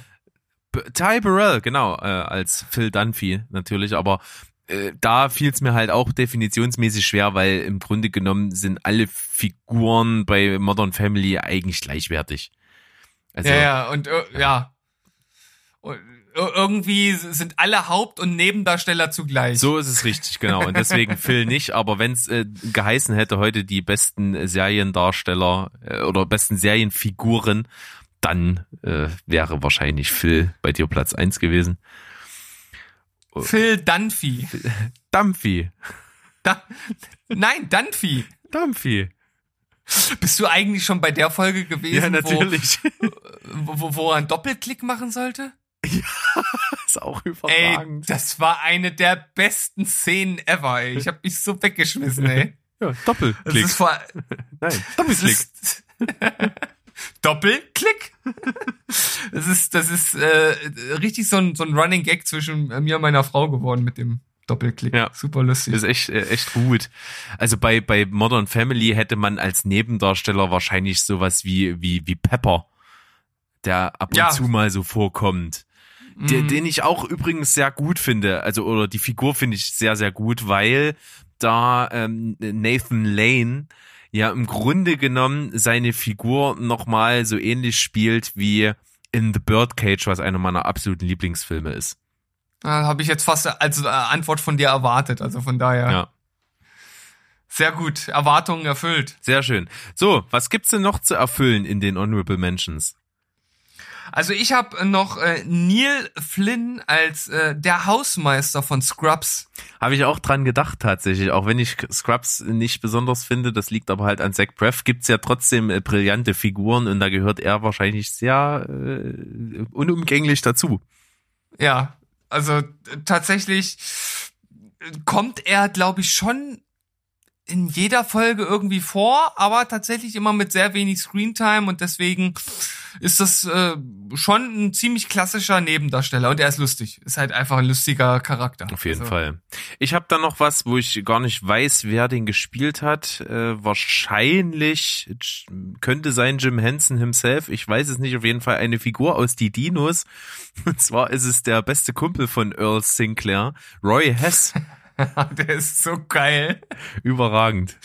Ty Burrell, genau, äh, als Phil Dunphy natürlich, aber äh, da fiel es mir halt auch definitionsmäßig schwer, weil im Grunde genommen sind alle Figuren bei Modern Family eigentlich gleichwertig. Also, ja, ja, und äh, ja. Und, irgendwie sind alle Haupt- und Nebendarsteller zugleich. So ist es richtig, genau. Und deswegen Phil nicht. Aber wenn es äh, geheißen hätte, heute die besten Seriendarsteller äh, oder besten Serienfiguren, dann äh, wäre wahrscheinlich Phil bei dir Platz eins gewesen. Phil Dunphy. Dumphy. Da, nein, Dunphy. Dumphy. Bist du eigentlich schon bei der Folge gewesen, Ja, natürlich. Wo, wo, wo er einen Doppelklick machen sollte? ist auch Ey, überragend. das war eine der besten Szenen ever, ey. Ich hab mich so weggeschmissen, ey. Ja, Das Doppelklick. ist vor, Nein, das Doppelklick. Doppelklick. Das ist, das ist äh, richtig so ein, so ein Running Gag zwischen mir und meiner Frau geworden mit dem Doppelklick. Ja. Super lustig. Ist echt, äh, echt gut. Also bei, bei Modern Family hätte man als Nebendarsteller wahrscheinlich sowas wie, wie, wie Pepper, der ab und Ja. zu mal so vorkommt. Der, Mhm. den ich auch übrigens sehr gut finde, also oder die Figur finde ich sehr, sehr gut, weil da ähm, Nathan Lane ja im Grunde genommen seine Figur nochmal so ähnlich spielt wie in The Birdcage, was einer meiner absoluten Lieblingsfilme ist. Habe ich jetzt fast als äh, Antwort von dir erwartet. Also von daher ja. sehr gut. Erwartungen erfüllt. Sehr schön. So, was gibt's denn noch zu erfüllen in den Honorable Mentions? Also ich habe noch äh, Neil Flynn als äh, der Hausmeister von Scrubs. Habe ich auch dran gedacht tatsächlich, auch wenn ich Scrubs nicht besonders finde, das liegt aber halt an Zach Braff, gibt's ja trotzdem äh, brillante Figuren und da gehört er wahrscheinlich sehr äh, unumgänglich dazu. Ja, also äh, tatsächlich kommt er, glaube ich, schon in jeder Folge irgendwie vor, aber tatsächlich immer mit sehr wenig Screentime und deswegen ist das äh, schon ein ziemlich klassischer Nebendarsteller und er ist lustig. Ist halt einfach ein lustiger Charakter. Auf jeden Also, Fall. Ich habe da noch was, wo ich gar nicht weiß, wer den gespielt hat. Äh, wahrscheinlich könnte sein Jim Henson himself. Ich weiß es nicht. Auf jeden Fall eine Figur aus die Dinos. Und zwar ist es der beste Kumpel von Earl Sinclair, Roy Hess. Der ist so geil. Überragend.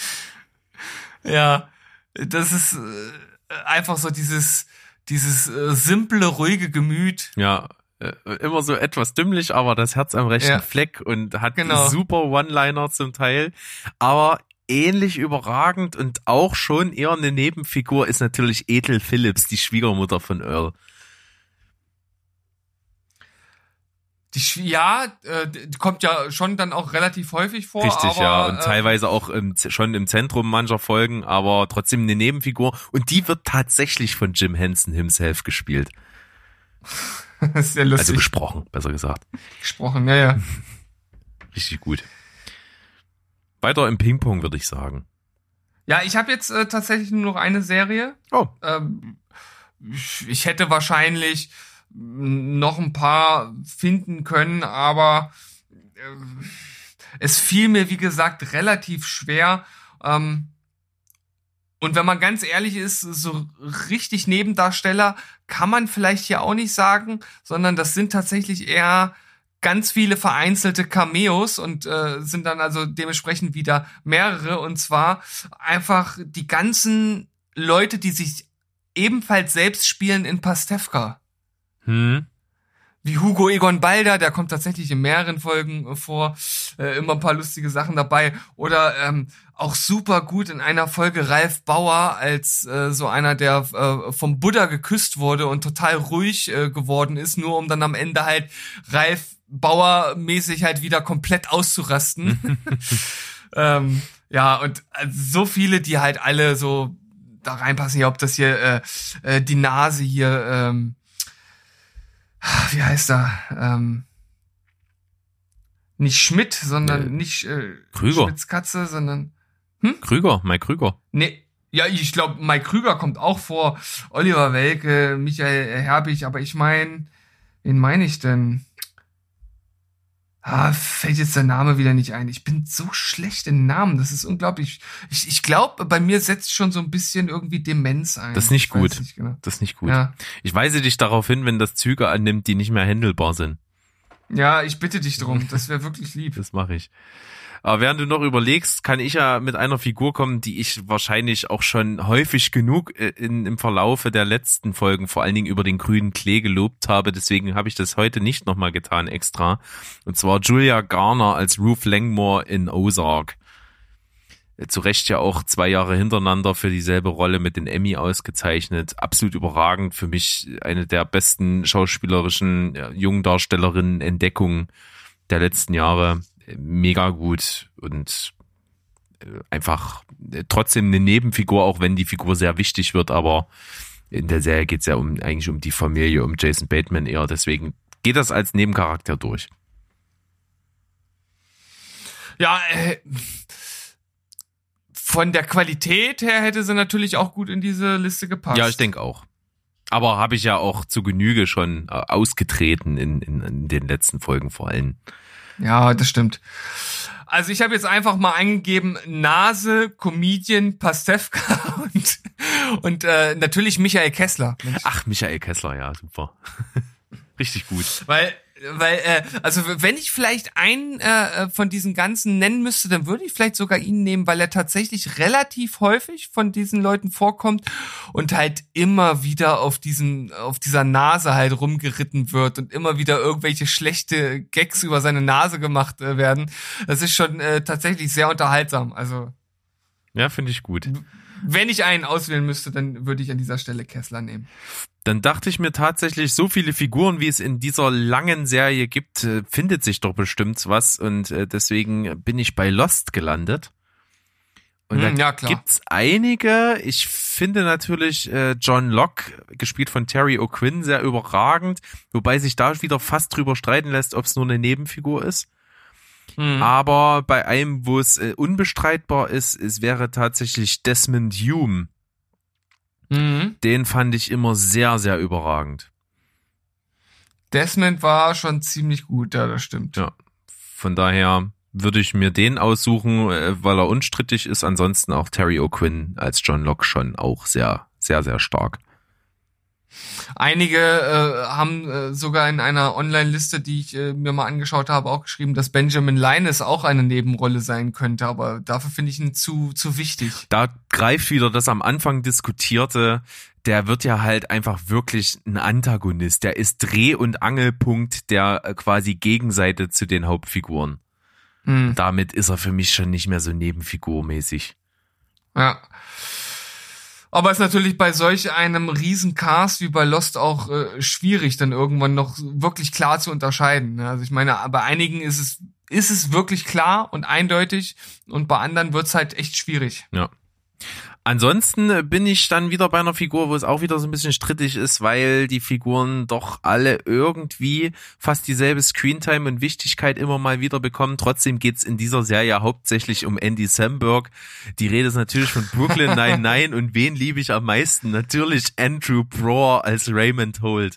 Ja, das ist äh, einfach so dieses dieses äh, simple, ruhige Gemüt. Ja, äh, immer so etwas dümmlich, aber das Herz am rechten Ja. Fleck und hat Genau. super One-Liner zum Teil. Aber ähnlich überragend und auch schon eher eine Nebenfigur ist natürlich Ethel Phillips, die Schwiegermutter von Earl. Die, ja, äh, die kommt ja schon dann auch relativ häufig vor. Richtig, aber, ja. Und äh, teilweise auch im, schon im Zentrum mancher Folgen, aber trotzdem eine Nebenfigur. Und die wird tatsächlich von Jim Henson himself gespielt. ist sehr Also lustig gesprochen, besser gesagt. gesprochen. Ja, ja. Richtig gut. Weiter im Ping-Pong, würde ich sagen. Ja, ich habe jetzt äh, tatsächlich nur noch eine Serie. Oh, Ähm, ich hätte wahrscheinlich noch ein paar finden können, aber äh, es fiel mir, wie gesagt, relativ schwer. Ähm, und wenn man ganz ehrlich ist, so richtig Nebendarsteller kann man vielleicht hier auch nicht sagen, sondern das sind tatsächlich eher ganz viele vereinzelte Cameos und äh, sind dann also dementsprechend wieder mehrere und zwar einfach die ganzen Leute, die sich ebenfalls selbst spielen in Pastewka. Hm. Wie Hugo Egon Balder, der kommt tatsächlich in mehreren Folgen äh, vor, äh, immer ein paar lustige Sachen dabei. Oder ähm, auch super gut in einer Folge Ralf Bauer als äh, so einer, der äh, vom Buddha geküsst wurde und total ruhig äh, geworden ist, nur um dann am Ende halt Ralf Bauer mäßig halt wieder komplett auszurasten. ähm, ja, und äh, so viele, die halt alle so da reinpassen, hier, ob das hier äh, äh, die Nase hier, ähm, wie heißt er? Ähm, nicht Schmidt, sondern Äh, nicht äh, Krüger. Schmidts Katze, sondern Krüger, Mike Krüger. nee, ja, ich glaube, Mike Krüger kommt auch vor, Oliver Welke, Michael Herbig, aber ich meine, wen meine ich denn? Ah, fällt jetzt der Name wieder nicht ein. Ich bin so schlecht in Namen, das ist unglaublich. Ich, ich glaube, bei mir setzt schon so ein bisschen irgendwie Demenz ein. Das ist nicht gut. Nicht genau. Das ist nicht gut. Ja. Ich weise dich darauf hin, wenn das Züge annimmt, die nicht mehr handelbar sind. ja, ich bitte dich drum. Das wäre wirklich lieb. Das mache ich. Aber während du noch überlegst, kann ich ja mit einer Figur kommen, die ich wahrscheinlich auch schon häufig genug äh, in, im Verlaufe der letzten Folgen vor allen Dingen über den grünen Klee gelobt habe. Deswegen habe ich das heute nicht nochmal getan extra. Und zwar Julia Garner als Ruth Langmore in Ozark. Äh, Zu Recht ja auch zwei Jahre hintereinander für dieselbe Rolle mit den Emmy ausgezeichnet. Absolut überragend. Für mich eine der besten schauspielerischen ja, Jungdarstellerinnen Entdeckungen der letzten Jahre. Mega gut und äh, einfach äh, trotzdem eine Nebenfigur, auch wenn die Figur sehr wichtig wird, aber in der Serie geht es ja um eigentlich um die Familie, um Jason Bateman eher. Deswegen geht das als Nebencharakter durch. Ja, äh, von der Qualität her hätte sie natürlich auch gut in diese Liste gepasst. Ja, ich denke auch. Aber habe ich ja auch zu Genüge schon äh, ausgetreten in, in, in den letzten Folgen vor allem. Ja, das stimmt. Also ich habe jetzt einfach mal eingegeben Nase, Comedian, Pastewka und, und äh, natürlich Michael Kessler. Mensch. Ach, Michael Kessler, ja, super. Richtig gut. Weil weil, äh, also wenn ich vielleicht einen äh, von diesen ganzen nennen müsste, dann würde ich vielleicht sogar ihn nehmen, weil er tatsächlich relativ häufig von diesen Leuten vorkommt und halt immer wieder auf diesen, auf dieser Nase halt rumgeritten wird und immer wieder irgendwelche schlechte Gags über seine Nase gemacht äh, werden. Das ist schon äh, tatsächlich sehr unterhaltsam. Also. Ja, finde ich gut. Wenn ich einen auswählen müsste, dann würde ich an dieser Stelle Kessler nehmen dann dachte ich mir tatsächlich, so viele Figuren, wie es in dieser langen Serie gibt, äh, findet sich doch bestimmt was und äh, deswegen bin ich bei Lost gelandet. Und hm, da ja, gibt's einige. Ich finde natürlich äh, John Locke, gespielt von Terry O'Quinn, sehr überragend, wobei sich da wieder fast drüber streiten lässt, ob es nur eine Nebenfigur ist. Hm. Aber bei einem, wo es äh, unbestreitbar ist, es wäre tatsächlich Desmond Hume Mhm. Den fand ich immer sehr, sehr überragend. Desmond war schon ziemlich gut, ja, das stimmt. Ja, von daher würde ich mir den aussuchen, äh, weil er unstrittig ist. Ansonsten auch Terry O'Quinn als John Locke schon auch sehr, sehr, sehr stark. Einige äh, haben äh, sogar in einer Online-Liste, die ich äh, mir mal angeschaut habe, auch geschrieben, dass Benjamin Linus auch eine Nebenrolle sein könnte, aber dafür finde ich ihn zu, zu wichtig. Da greift wieder das am Anfang diskutierte, der wird ja halt einfach wirklich ein Antagonist. Der ist Dreh- und Angelpunkt der äh, quasi Gegenseite zu den Hauptfiguren. Hm. Damit ist er für mich schon nicht mehr so nebenfigurmäßig. Ja. Aber es ist natürlich bei solch einem riesen Cast wie bei Lost auch äh, schwierig, dann irgendwann noch wirklich klar zu unterscheiden. Ne? Also ich meine, bei einigen ist es ist es wirklich klar und eindeutig und bei anderen wird's halt echt schwierig. Ja. Ansonsten bin ich dann wieder bei einer Figur, wo es auch wieder so ein bisschen strittig ist, weil die Figuren doch alle irgendwie fast dieselbe Screentime und Wichtigkeit immer mal wieder bekommen. Trotzdem geht's in dieser Serie hauptsächlich um Andy Samberg. Die Rede ist natürlich von Brooklyn Nein Nein und wen liebe ich am meisten? Natürlich Andrew Broer als Raymond Holt.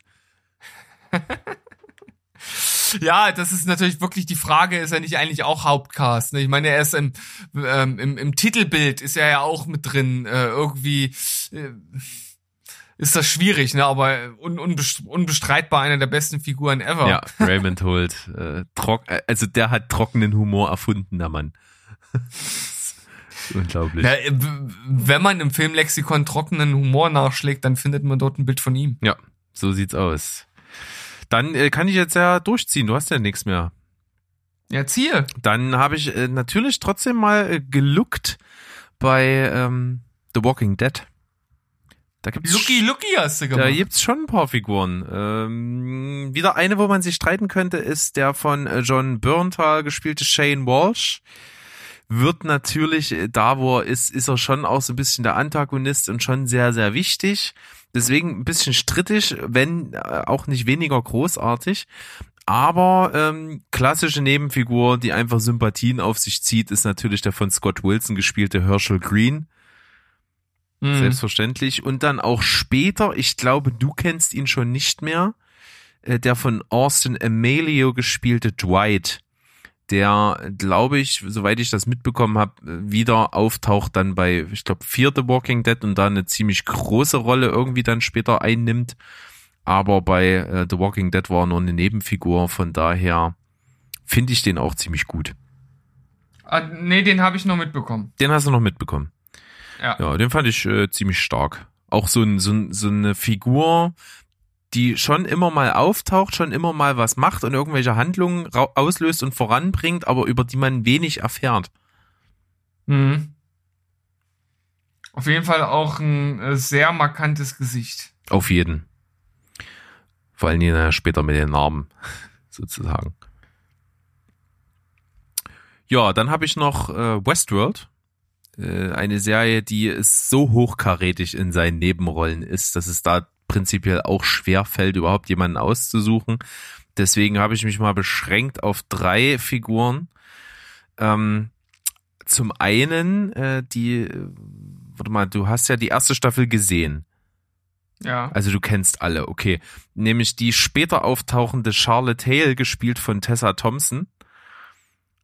Ja, das ist natürlich wirklich die Frage, ist er nicht eigentlich auch Hauptcast? Ne? Ich meine, er ist im, ähm, im, im Titelbild ist er ja auch mit drin. Äh, irgendwie äh, ist das schwierig, ne? Aber un, unbestreitbar einer der besten Figuren ever. Ja, Raymond Holt. Äh, trock, äh, also der hat trockenen Humor erfunden, der Mann. Unglaublich. Ja, wenn man im Filmlexikon trockenen Humor nachschlägt, dann findet man dort ein Bild von ihm. Ja, so sieht's aus. Dann äh, kann ich jetzt ja durchziehen. Du hast ja nichts mehr. Ja, ziehe. Dann habe ich äh, natürlich trotzdem mal äh, geluckt bei ähm, The Walking Dead. Da gibt's Lucky Lucky hast du gemacht. Da gibt's schon ein paar Figuren. Ähm, wieder eine, wo man sich streiten könnte, ist der von äh, John Burntal gespielte Shane Walsh. Wird natürlich, äh, da wo er ist, ist er schon auch so ein bisschen der Antagonist und schon sehr, sehr wichtig. Deswegen ein bisschen strittig, wenn äh, auch nicht weniger großartig. Aber ähm, klassische Nebenfigur, die einfach Sympathien auf sich zieht, ist natürlich der von Scott Wilson gespielte Herschel Green. Mhm. Selbstverständlich. Und dann auch später, ich glaube, du kennst ihn schon nicht mehr, äh, der von Austin Amelio gespielte Dwight der, glaube ich, soweit ich das mitbekommen habe, wieder auftaucht dann bei, ich glaube, vierte Walking Dead und da eine ziemlich große Rolle irgendwie dann später einnimmt. Aber bei äh, The Walking Dead war er nur eine Nebenfigur, von daher finde ich den auch ziemlich gut. Ah, nee, den habe ich noch mitbekommen. Den hast du noch mitbekommen. Ja. Ja, den fand ich äh, ziemlich stark. Auch so, ein, so, so eine Figur, die schon immer mal auftaucht, schon immer mal was macht und irgendwelche Handlungen auslöst und voranbringt, aber über die man wenig erfährt. Mhm. Auf jeden Fall auch ein äh, sehr markantes Gesicht. Auf jeden. Vor allem ja später mit den Narben, sozusagen. Ja, dann habe ich noch äh, Westworld. Äh, eine Serie, die so hochkarätig in seinen Nebenrollen ist, dass es da prinzipiell auch schwer fällt, überhaupt jemanden auszusuchen. Deswegen habe ich mich mal beschränkt auf drei Figuren. Ähm, zum einen äh, die, äh, warte mal, du hast ja die erste Staffel gesehen. Ja. Also du kennst alle, okay. Nämlich die später auftauchende Charlotte Hale, gespielt von Tessa Thompson.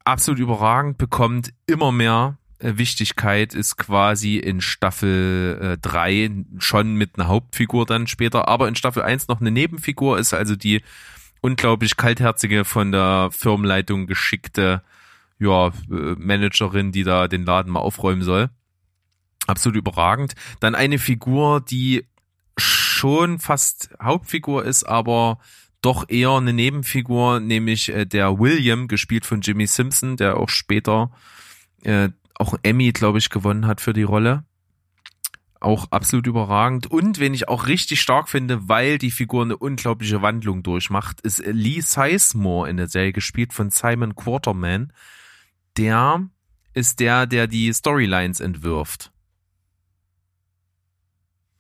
Absolut überragend, bekommt immer mehr Wichtigkeit, ist quasi in Staffel 3 äh, schon mit einer Hauptfigur dann später, aber in Staffel 1 noch eine Nebenfigur, ist also die unglaublich kaltherzige, von der Firmenleitung geschickte ja, äh, Managerin, die da den Laden mal aufräumen soll. Absolut überragend. Dann eine Figur, die schon fast Hauptfigur ist, aber doch eher eine Nebenfigur, nämlich äh, der William, gespielt von Jimmy Simpson, der auch später auch Emmy, glaube ich, gewonnen hat für die Rolle. Auch absolut überragend. Und wen ich auch richtig stark finde, weil die Figur eine unglaubliche Wandlung durchmacht, ist Lee Sizemore in der Serie, gespielt von Simon Quarterman. Der ist der, der die Storylines entwirft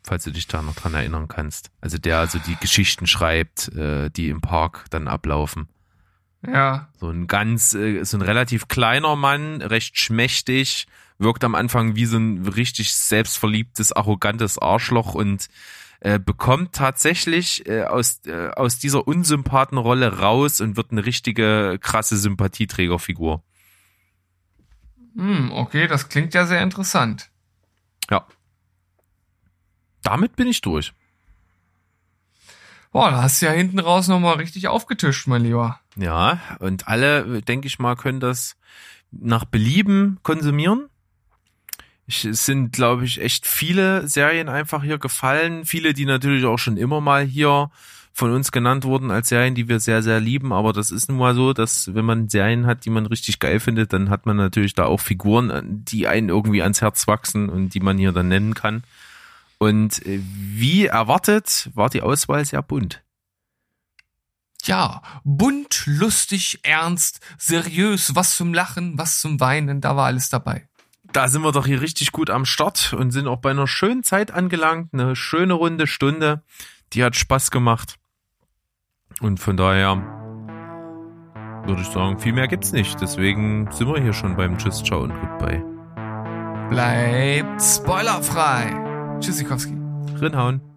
falls du dich da noch dran erinnern kannst. Also der also die Geschichten schreibt, äh, die im Park dann ablaufen. Ja. So ein ganz, äh, so ein relativ kleiner Mann, recht schmächtig, wirkt am Anfang wie so ein richtig selbstverliebtes, arrogantes Arschloch und äh, bekommt tatsächlich äh, aus, äh, aus dieser Unsympathenrolle raus und wird eine richtige krasse Sympathieträgerfigur. Hm, okay, das klingt ja sehr interessant. Ja, damit bin ich durch. Boah, da hast du ja hinten raus nochmal richtig aufgetischt, mein Lieber. Ja, und alle, denke ich mal, können das nach Belieben konsumieren. Es sind, glaube ich, echt viele Serien einfach hier gefallen. Viele, die natürlich auch schon immer mal hier von uns genannt wurden als Serien, die wir sehr, sehr lieben. Aber das ist nun mal so, dass wenn man Serien hat, die man richtig geil findet, dann hat man natürlich da auch Figuren, die einen irgendwie ans Herz wachsen und die man hier dann nennen kann. Und äh, wie erwartet war die Auswahl sehr bunt. Ja, bunt, lustig, ernst, seriös, was zum Lachen, was zum Weinen, da war alles dabei. Da sind wir doch hier richtig gut am Start und sind auch bei einer schönen Zeit angelangt. Eine schöne runde Stunde. Die hat Spaß gemacht. Und von daher würde ich sagen, viel mehr gibt's nicht. Deswegen sind wir hier schon beim Tschüss, Ciao und Goodbye. Bleibt spoilerfrei. Tschüssikowski. Rinhauen.